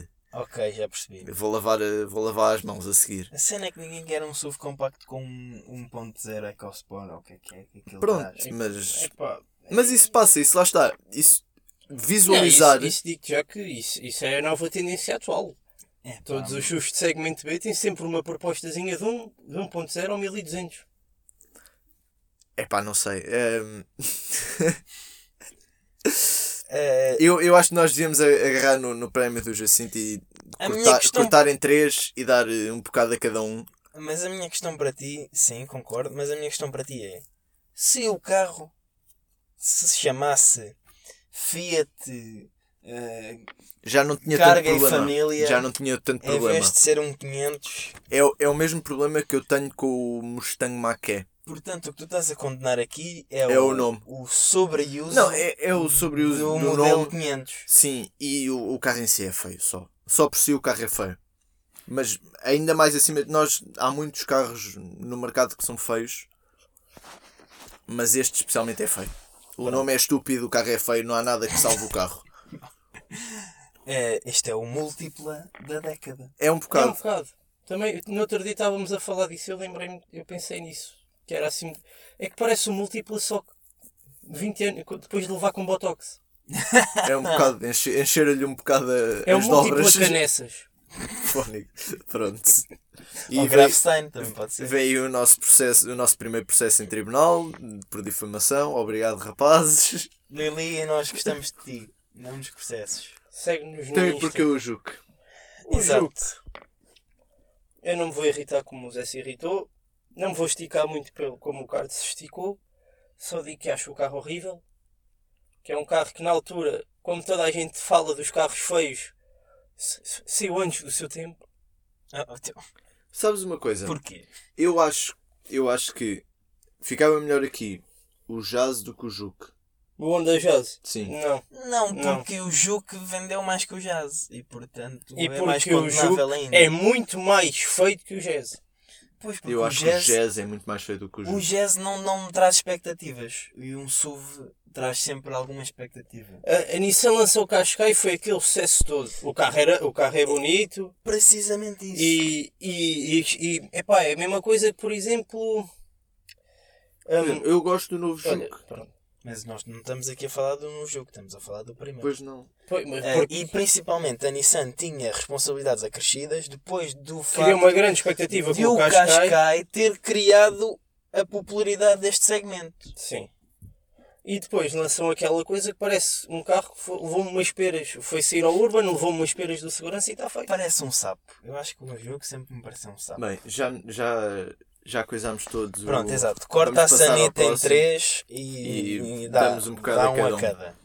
S3: eh,
S1: Ok, já percebi.
S3: vou, lavar, eh, vou lavar as mãos a seguir.
S1: A cena é que ninguém quer um SUV compacto com um 1.0 EcoSport ou o que é que é aquilo
S3: Pronto,
S1: traz.
S3: mas,
S2: Epá,
S3: mas isso passa, isso lá está. Isso
S2: não,
S3: visualizar.
S2: isso, isso digo já que isso, isso é a nova tendência atual.
S1: É,
S2: Todos os SUVs de segmento B têm sempre uma propostazinha de, um, de 1.0 ao 1200.
S3: É pá, não sei. ehm,
S1: eh,
S3: eu, eu acho que nós devíamos agarrar no, no prémio do Jacinto e cortar,
S1: questão-
S3: cortar em três e dar eh, um bocado a cada um.
S1: mas a minha questão para ti, sim, concordo, mas a minha questão para ti é: se o carro se chamasse Fiat eh,
S3: Já não tinha
S1: Carga
S3: tanto
S1: e
S3: problema.
S1: família,
S3: Já não tinha tanto
S1: em
S3: problema.
S1: vez de ser um 500,
S3: É, o- é o mesmo problema que eu tenho com o Mustang Mach-E.
S1: Portanto o que tu estás a condenar aqui é,
S3: É o nome.
S1: o sobreuso
S3: Não, é, é o sobre o
S1: do
S3: do
S1: modelo
S3: nome.
S1: 500.
S3: Sim, e o, o carro em si é feio só. Só por si o carro é feio. Mas ainda mais acima de nós, há muitos carros no mercado que são feios. Mas este especialmente é feio. O nome é estúpido, o carro é feio, não há nada que salve o carro.
S1: É, este é o múltipla da década.
S3: É um
S2: É um
S3: bocado.
S2: bocado. Também, no outro dia estávamos a falar disso, eu lembrei-me, eu pensei nisso. Que era assim. É que parece um múltiplo só que 20 anos, depois de levar com Botox.
S3: É um bocado. enche- Encher-lhe um bocado a-
S2: É um
S3: as
S2: múltiplo
S3: dobras.
S2: a canessas.
S3: Fónico. Pronto. E
S1: Ou
S3: veio,
S1: Grafstein também pode ser.
S3: veio o nosso processo, o nosso primeiro processo em tribunal por difamação. Obrigado, rapazes.
S1: Lili, nós gostamos de ti, não nos processos.
S2: Segue-nos no
S3: Tem porque o Juque.
S2: O
S1: Exato.
S2: Juque. Eu não me vou irritar como o Zé se irritou. Não me vou esticar muito pelo como o Carlos se esticou. Só digo que acho o carro horrível. Que é um carro que na altura, como toda a gente fala dos carros feios, saiu antes do seu tempo.
S1: Ah, então,
S3: Sabes uma coisa?
S1: Porquê?
S3: Eu acho, eu acho que Ficava melhor aqui o Jazz do que o Juke.
S2: O Honda Jazz?
S3: Sim.
S2: Não.
S1: Não,
S2: Não.
S1: porque o Juke vendeu mais que o Jazz. E portanto
S2: E
S1: é mais
S2: porque o
S1: condenável
S2: Juke
S1: ainda.
S2: é muito mais feito que o Jazz.
S1: Pois, porque
S3: Eu
S1: o
S3: acho
S1: jazz,
S3: que o Jazz é muito mais feio do que o
S1: o
S3: Juke.
S1: jazz não, não me traz expectativas. E um SUV traz sempre alguma expectativa.
S2: A, a Nissan lançou o Qashqai e foi aquele sucesso todo. O carro, era, o carro é bonito
S1: Precisamente isso.
S2: e, e, e, e epá, é a mesma coisa que, por exemplo... hum,
S3: Eu gosto do novo
S2: olha,
S3: Juke.
S1: Mas nós não estamos aqui a falar do novo jogo, estamos a falar do primeiro.
S3: Pois não.
S2: Foi, mas
S1: Eh,
S2: porque
S1: e principalmente a Nissan tinha responsabilidades acrescidas depois do
S2: criou
S1: facto
S2: uma grande expectativa
S1: de
S2: com
S1: o
S2: Qashqai.
S1: Qashqai ter criado a popularidade deste segmento.
S2: Sim. E depois lançam aquela coisa que parece um carro que levou-me umas peras. Foi sair ao Urban, levou-me umas peras do segurança e está feito.
S1: Parece um sapo. Eu acho que o jogo sempre me pareceu um sapo.
S3: Bem, já, já, já coisámos todos. o-
S1: Pronto, exato. Corta
S3: Vamos
S1: a sanita em três e,
S3: E
S1: e dá,
S3: damos um bocado
S1: dá
S3: a
S1: um
S3: cada
S1: a
S3: um.
S1: cada.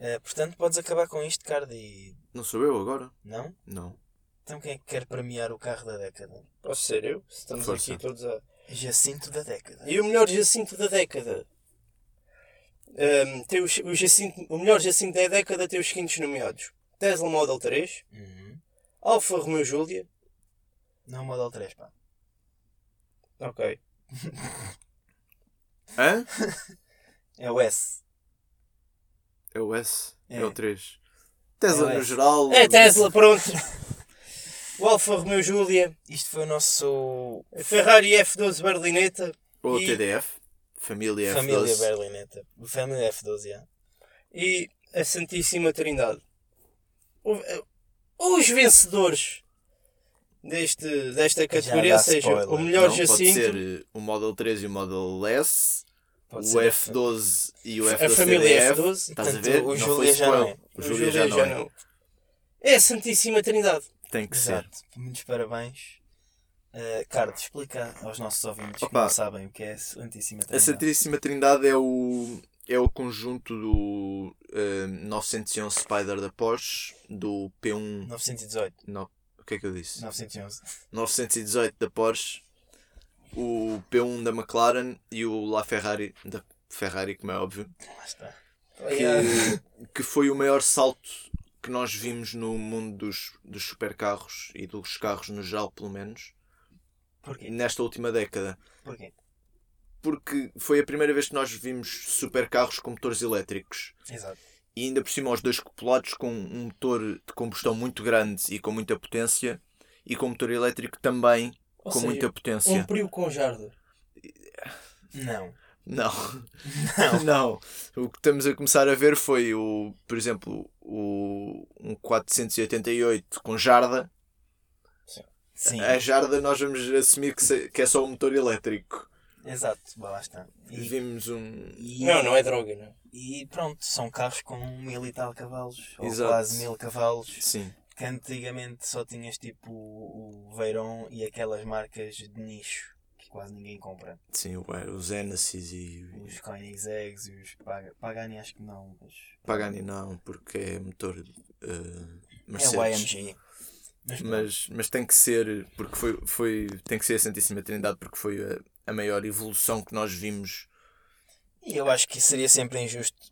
S1: Eh, portanto, podes acabar com isto, Card, e...
S3: Não sou eu agora?
S1: Não?
S3: Não.
S1: Então quem é que quer premiar o carro da década?
S2: Posso ser eu? Se Estamos
S3: Força.
S2: aqui todos a.
S1: Jacinto da década.
S2: E o melhor Jacinto da década? Hum, tem os, o, Jacinto, o melhor Jacinto da década tem os seguintes nomeados: Tesla Model 3,
S1: Uhum.
S2: Alfa Romeo Giulia.
S1: Não Model 3, pá.
S2: Ok.
S3: Hã?
S1: É o S.
S3: É o S. É,
S1: É.
S3: o 3. Tesla
S1: É o
S3: no
S1: S.
S3: geral.
S2: É Tesla, pronto. o Alfa Romeo Giulia,
S1: Isto foi o nosso
S2: Ferrari F12 Berlinetta
S3: Ou
S2: E-
S3: TDF. Família F12.
S1: família Berlinetta. Família F12, já.
S2: e a Santíssima Trindade. O- eh, Os vencedores deste, desta categoria, ou seja,
S1: spoiler.
S2: o melhor
S3: Não, pode
S2: Jacinto,
S3: ser eh, o Model 3 e o Model S.
S1: Pode
S3: o
S1: ser
S3: F12 e o
S2: a
S3: F12
S2: família
S3: TDF.
S2: F12.
S3: Estás a ver?
S1: o
S3: não
S1: Júlia já não é.
S3: O Júlia já, não é.
S2: É a Santíssima Trindade.
S3: Tem que ser.
S1: Exato. Muitos parabéns. Uh, Carlos, explica aos nossos ouvintes que
S3: Opa.
S1: não sabem o que é a Santíssima
S3: A
S1: Trindade.
S3: Santíssima Trindade é o, é o conjunto do eh, 911 Spider da Porsche, do P1.
S1: 918.
S3: Não, o que é que eu disse?
S1: 911.
S3: 918 da Porsche, o P1 da McLaren e o La Ferrari da Ferrari, como é óbvio,
S1: Lá está.
S3: que, que foi o maior salto que nós vimos no mundo dos, dos supercarros e dos carros no geral, pelo menos,
S1: Porquê?
S3: nesta última década.
S1: Porquê?
S3: Porque foi a primeira vez que nós vimos supercarros com motores elétricos.
S1: Exato.
S3: E ainda por cima os dois coplados com um motor de combustão muito grande e com muita potência e com motor elétrico também
S2: Ou
S3: com
S2: seja,
S3: muita potência.
S2: Um Prio com jarda.
S1: Não.
S3: Não. Não. O que estamos a começar a ver foi o, por exemplo, o um 488 com jarda.
S1: Sim.
S3: A jarda nós vamos assumir que, que é só um motor elétrico.
S1: Exato. Está.
S3: E vimos um.
S1: e-
S2: Não, não é droga, não.
S1: E pronto, são carros com mil e tal cavalos. Ou
S3: Exato.
S1: quase mil cavalos.
S3: Sim.
S1: Que antigamente só tinhas tipo o Veyron e aquelas marcas de nicho que quase ninguém compra.
S3: Sim, o, o Genesis e
S1: Os Koenigsegg's e os Pag- Pagani acho que não, mas
S3: Pagani não, porque é motor eh,
S1: é
S3: Mercedes.
S1: o AMG. Mas.
S3: Mas, mas tem que ser, porque foi, foi, tem que ser a Santíssima Trindade, porque foi a, a maior evolução que nós vimos.
S1: E eu acho que seria sempre injusto.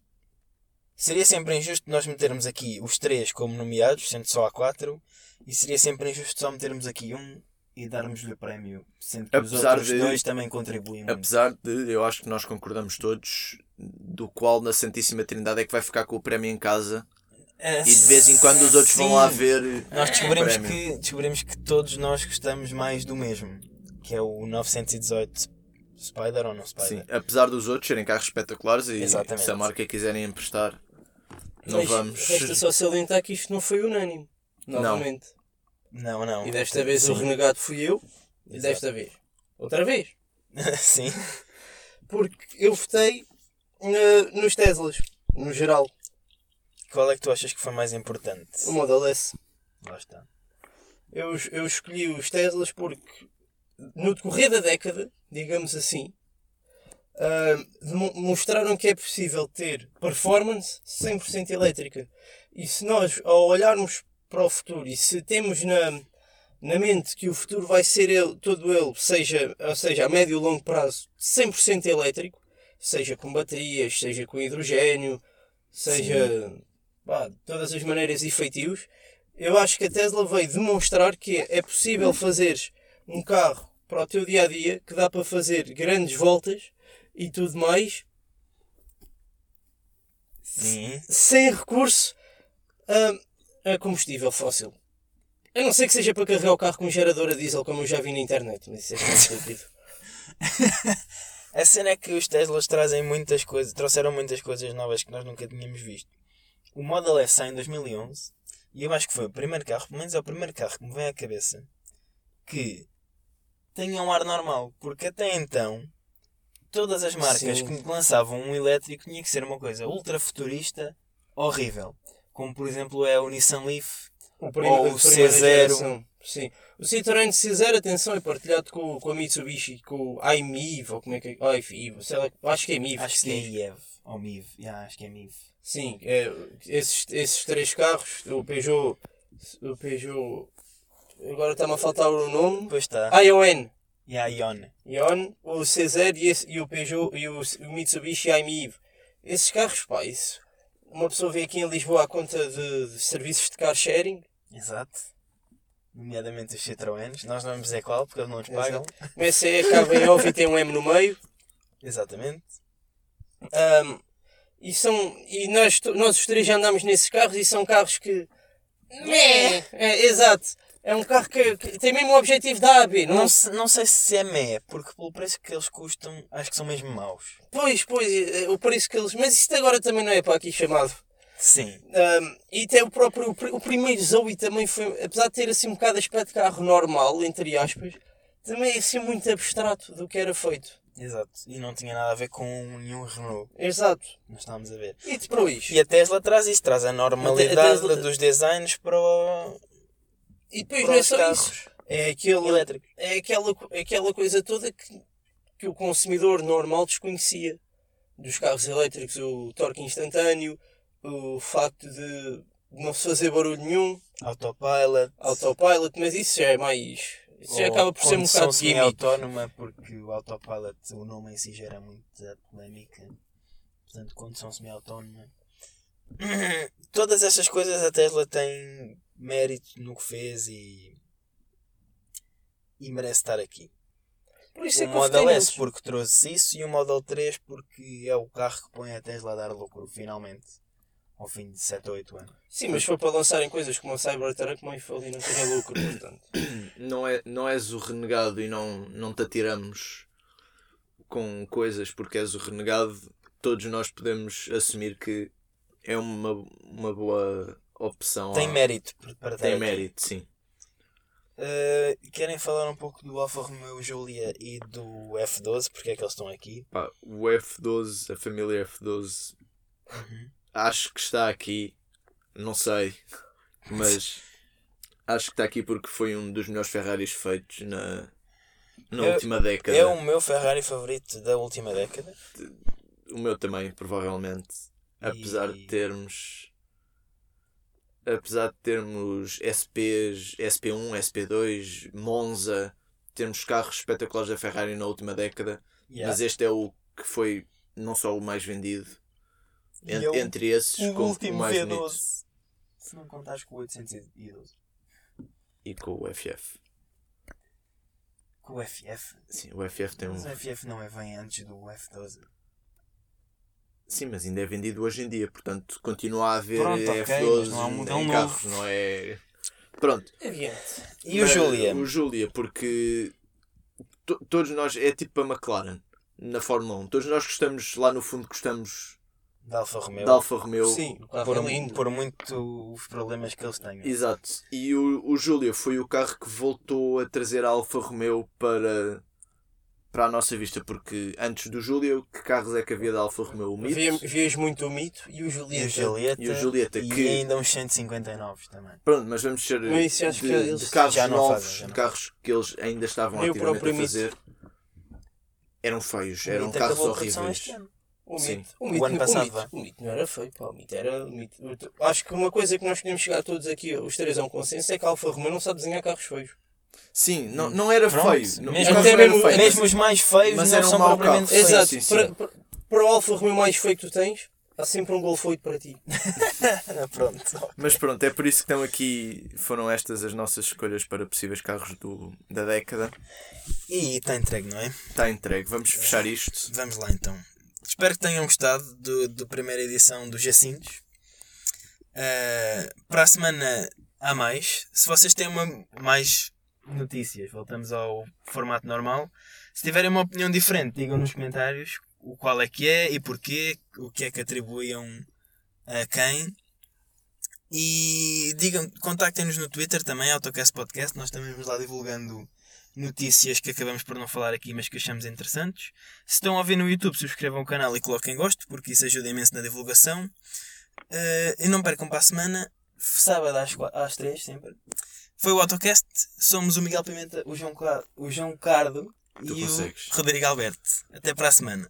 S1: Seria sempre injusto nós metermos aqui os três como nomeados, sendo só há quatro, e seria sempre injusto só metermos aqui um e darmos-lhe o prémio, sendo que os
S3: Apesar
S1: outros
S3: de-
S1: dois também contribuem muito.
S3: Apesar de, eu acho que nós concordamos todos, do qual na Santíssima Trindade é que vai ficar com o prémio em casa
S1: Ah,
S3: e de vez em quando os outros vão lá
S1: sim.
S3: ver.
S1: Nós descobrimos
S3: o prémio.
S1: que, descobrimos que todos nós gostamos mais do mesmo, que é o 918 Spider ou não Spider.
S3: Sim, apesar dos outros serem carros espetaculares e
S1: Exatamente.
S3: se a marca quiserem emprestar, não
S2: Mas
S3: vamos.
S2: Resta só salientar que isto não foi unânime. Novamente.
S1: Não, não.
S2: E desta vez o
S1: Sim.
S2: renegado fui eu. E
S1: Exato.
S2: desta vez. Outra vez.
S1: Sim.
S2: Porque eu votei eh, nos Teslas. No geral.
S1: Qual é que tu achas que foi mais importante?
S2: O Model S.
S1: Lá está.
S2: Eu, eu escolhi os Teslas porque no decorrer da década, digamos assim, demo- mostraram que é possível ter performance 100% elétrica. E se nós, ao olharmos para o futuro, e se temos na, na mente que o futuro vai ser ele, todo ele, seja, ou seja, a médio e longo prazo, 100% elétrico, seja com baterias, seja com hidrogênio, seja de todas as maneiras e feitios, eu acho que a Tesla veio demonstrar que é possível fazer um carro para o teu dia a dia que dá para fazer grandes voltas e tudo mais
S1: Sim.
S2: sem recurso a, a combustível fóssil. A não ser que seja para carregar o carro com um gerador a diesel, como eu já vi na internet, mas isso é muito estúpido.
S1: A cena é que os Teslas trazem muitas coisas, trouxeram muitas coisas novas que nós nunca tínhamos visto. O Model S sai em 2011 e eu acho que foi o primeiro carro, pelo menos é o primeiro carro que me vem à cabeça, que tenha um ar normal, porque até então todas as marcas
S2: Sim.
S1: que lançavam um elétrico tinha que ser uma coisa ultra futurista, horrível. Como por exemplo é o Nissan Leaf,
S2: O
S1: Ou o
S2: a primeira
S1: C0.
S2: geração. Sim. O Citroën C0, atenção, é partilhado com, com a Mitsubishi, com o iMIV, ou como é que é? Oh, IF, sei lá, acho que é MIV.
S1: acho que é
S2: sim.
S1: IEV, ou MIV, yeah, acho que é MIV.
S2: Sim, é, esses, esses três carros, o Peugeot, o Peugeot, agora está-me a faltar o nome,
S1: Depois está.
S2: a ION,
S1: E a Ion.
S2: Ion, o C0 e, esse- e o Peugeot e o, o Mitsubishi iMIV. Esses carros, pá, isso. Uma pessoa vê aqui em Lisboa à conta de, de serviços de car sharing,
S1: Exato. Nomeadamente os Citroëns. Nós não vamos dizer qual porque eles não nos pagam.
S2: começa a acaba em off e tem um M no meio.
S1: Exatamente.
S2: Ahm, e são, e nós, nós os três já andamos nesses carros e são carros que. Meh. É, exato. É um carro que, que tem mesmo o objetivo da AB. Não,
S1: Não, se- não sei se é mé, porque pelo preço que eles custam, acho que são mesmo maus.
S2: Pois, pois, é, o preço que eles. Mas isto agora também não é para aqui chamado.
S1: Sim.
S2: Um, e até o próprio, o pr- o primeiro Zoe também foi, apesar de ter assim um bocado de aspecto de carro normal, entre aspas, também é assim muito abstrato do que era feito.
S1: Exato. E não tinha nada a ver com nenhum Renault.
S2: Exato.
S1: Nós estávamos a ver.
S2: E depois,
S1: E a Tesla traz isso, traz a normalidade
S2: A Tesla-
S1: dos designs para, o-
S2: e depois
S1: para
S2: não é só
S1: carros
S2: isso. É, aquele,
S1: elétricos.
S2: é aquela, é aquela coisa toda que, que o consumidor normal desconhecia. Dos carros elétricos, o torque instantâneo, o facto de não se fazer barulho nenhum,
S1: Autopilot.
S2: autopilot, mas isso já é mais. Isso
S1: ou
S2: acaba por ser um bocado de gimmick.
S1: semi-autónoma, porque o Autopilot, o nome em si gera muita polémica. Portanto, condução semi-autónoma. Todas estas coisas a Tesla tem mérito no que fez e. e merece estar aqui.
S2: Por isso é
S1: o
S2: que eu votei
S1: Model S porque trouxe isso e o Model 3 porque é o carro que põe a Tesla a dar lucro, finalmente. Ao fim de 7 ou 8 anos.
S2: Sim, mas foi para lançarem coisas como a Cybertruck, não ali não tinha lucro, portanto.
S3: Não, é, não és o renegado e não, não te atiramos com coisas porque és o renegado. Todos nós podemos assumir que é uma, uma boa opção.
S1: Tem mérito para estar
S3: Tem
S1: aqui.
S3: mérito, sim.
S1: Uh, querem falar um pouco do Alfa Romeo Giulia e do F12? Porque é que eles estão aqui?
S3: Pá, o F12, a família F12, acho que está aqui. Não sei, mas acho que está aqui porque foi um dos melhores Ferraris feitos na, na
S1: É-
S3: última década.
S1: É o meu Ferrari favorito da última década.
S3: O meu também, provavelmente. Apesar de
S1: E-
S3: termos. Apesar de termos SPs, SP1, SP2, Monza, termos carros espetaculares da Ferrari na última década,
S1: Yeah.
S3: mas este é o que foi não só o mais vendido
S1: E
S3: en-
S1: é o-
S3: entre esses,
S1: o
S3: o
S1: último
S3: mais
S1: V12.
S3: bonito.
S1: Se não contares com o 812.
S3: E com o FF.
S1: Com o FF.
S3: Sim, o FF tem um.
S1: Mas o FF não é bem antes do F12.
S3: Sim, mas ainda é vendido hoje em dia, portanto continua a haver
S1: Pronto, ok,
S3: F12
S1: mas não há um modelo
S3: em
S1: novo.
S3: carros, não é. Pronto.
S2: Adiante.
S1: E o
S3: Mas,
S1: Julia?
S3: O Julia, porque to- todos nós, é tipo a McLaren na Fórmula 1. Todos nós gostamos, lá no fundo, gostamos
S1: Da Alfa Romeo.
S3: da Alfa Romeo.
S2: Sim,
S1: por,
S2: é lindo.
S1: por muito os problemas que eles tenham.
S3: Exato. E o, o Julia foi o carro que voltou a trazer a Alfa Romeo para, para a nossa vista, porque antes do Julia, que carros é que havia da Alfa Romeo? O Mito
S2: Via- Vias muito o mito e o
S1: E o
S2: Julieta.
S1: Julieta.
S3: E o Julieta,
S1: e
S3: que-
S1: ainda uns 159 também.
S3: Pronto, mas vamos ser
S2: Mas
S3: de,
S2: que eles
S3: de carros novos,
S1: fazem,
S3: de carros que eles ainda estavam
S2: o
S3: ativamente a
S2: próprio Mito.
S3: fazer. Eram feios, eram carros
S1: a
S3: horríveis.
S2: O
S3: Sim.
S2: mito, o
S1: O
S2: mito,
S1: ano
S2: o
S1: passado,
S2: mito,
S1: vá.
S2: o mito não era feio, pá, o mito era. O mito, acho que uma coisa que nós podemos chegar todos aqui, os três a um consenso, é que a Alfa Romeo não sabe desenhar carros feios.
S3: Sim, não, não era
S1: Pronto.
S3: feio. Não,
S1: Mesmo,
S2: até mesmo-
S3: feio,
S1: mesmo os mais feios
S3: mas
S1: não são
S3: mau
S1: propriamente
S3: carro.
S1: feios.
S2: Exato.
S3: sim, sim.
S2: Para, para, para o Alfa Romeo mais feio que tu tens, há sempre um Golf 8 para ti.
S1: Pronto.
S3: Mas pronto, é por isso que estão aqui. Foram estas as nossas escolhas para possíveis carros do, da década.
S1: E está entregue, não é?
S3: Está entregue. Vamos fechar isto.
S1: Vamos lá então. Espero que tenham gostado do, do primeira edição do Jacintos. Uh, para a semana há mais. Se vocês têm uma, mais notícias, voltamos ao formato normal. Se tiverem uma opinião diferente, digam nos comentários o qual é que é e porquê, o que é que atribuíam a quem. E digam, contactem-nos no Twitter também, Autocast Podcast. Nós também vamos lá divulgando notícias que acabamos por não falar aqui, mas que achamos interessantes. Se estão a ver no YouTube, subscrevam o canal e coloquem gosto, porque isso ajuda imenso na divulgação. Uh, e não percam para a semana, sábado às, qua- às 3, sempre. Foi o Autocast, somos o Miguel Pimenta, o João, Cla- o João Cardo
S3: Tu
S1: e
S3: consegues.
S1: o Rodrigo Alberto. Até para a semana.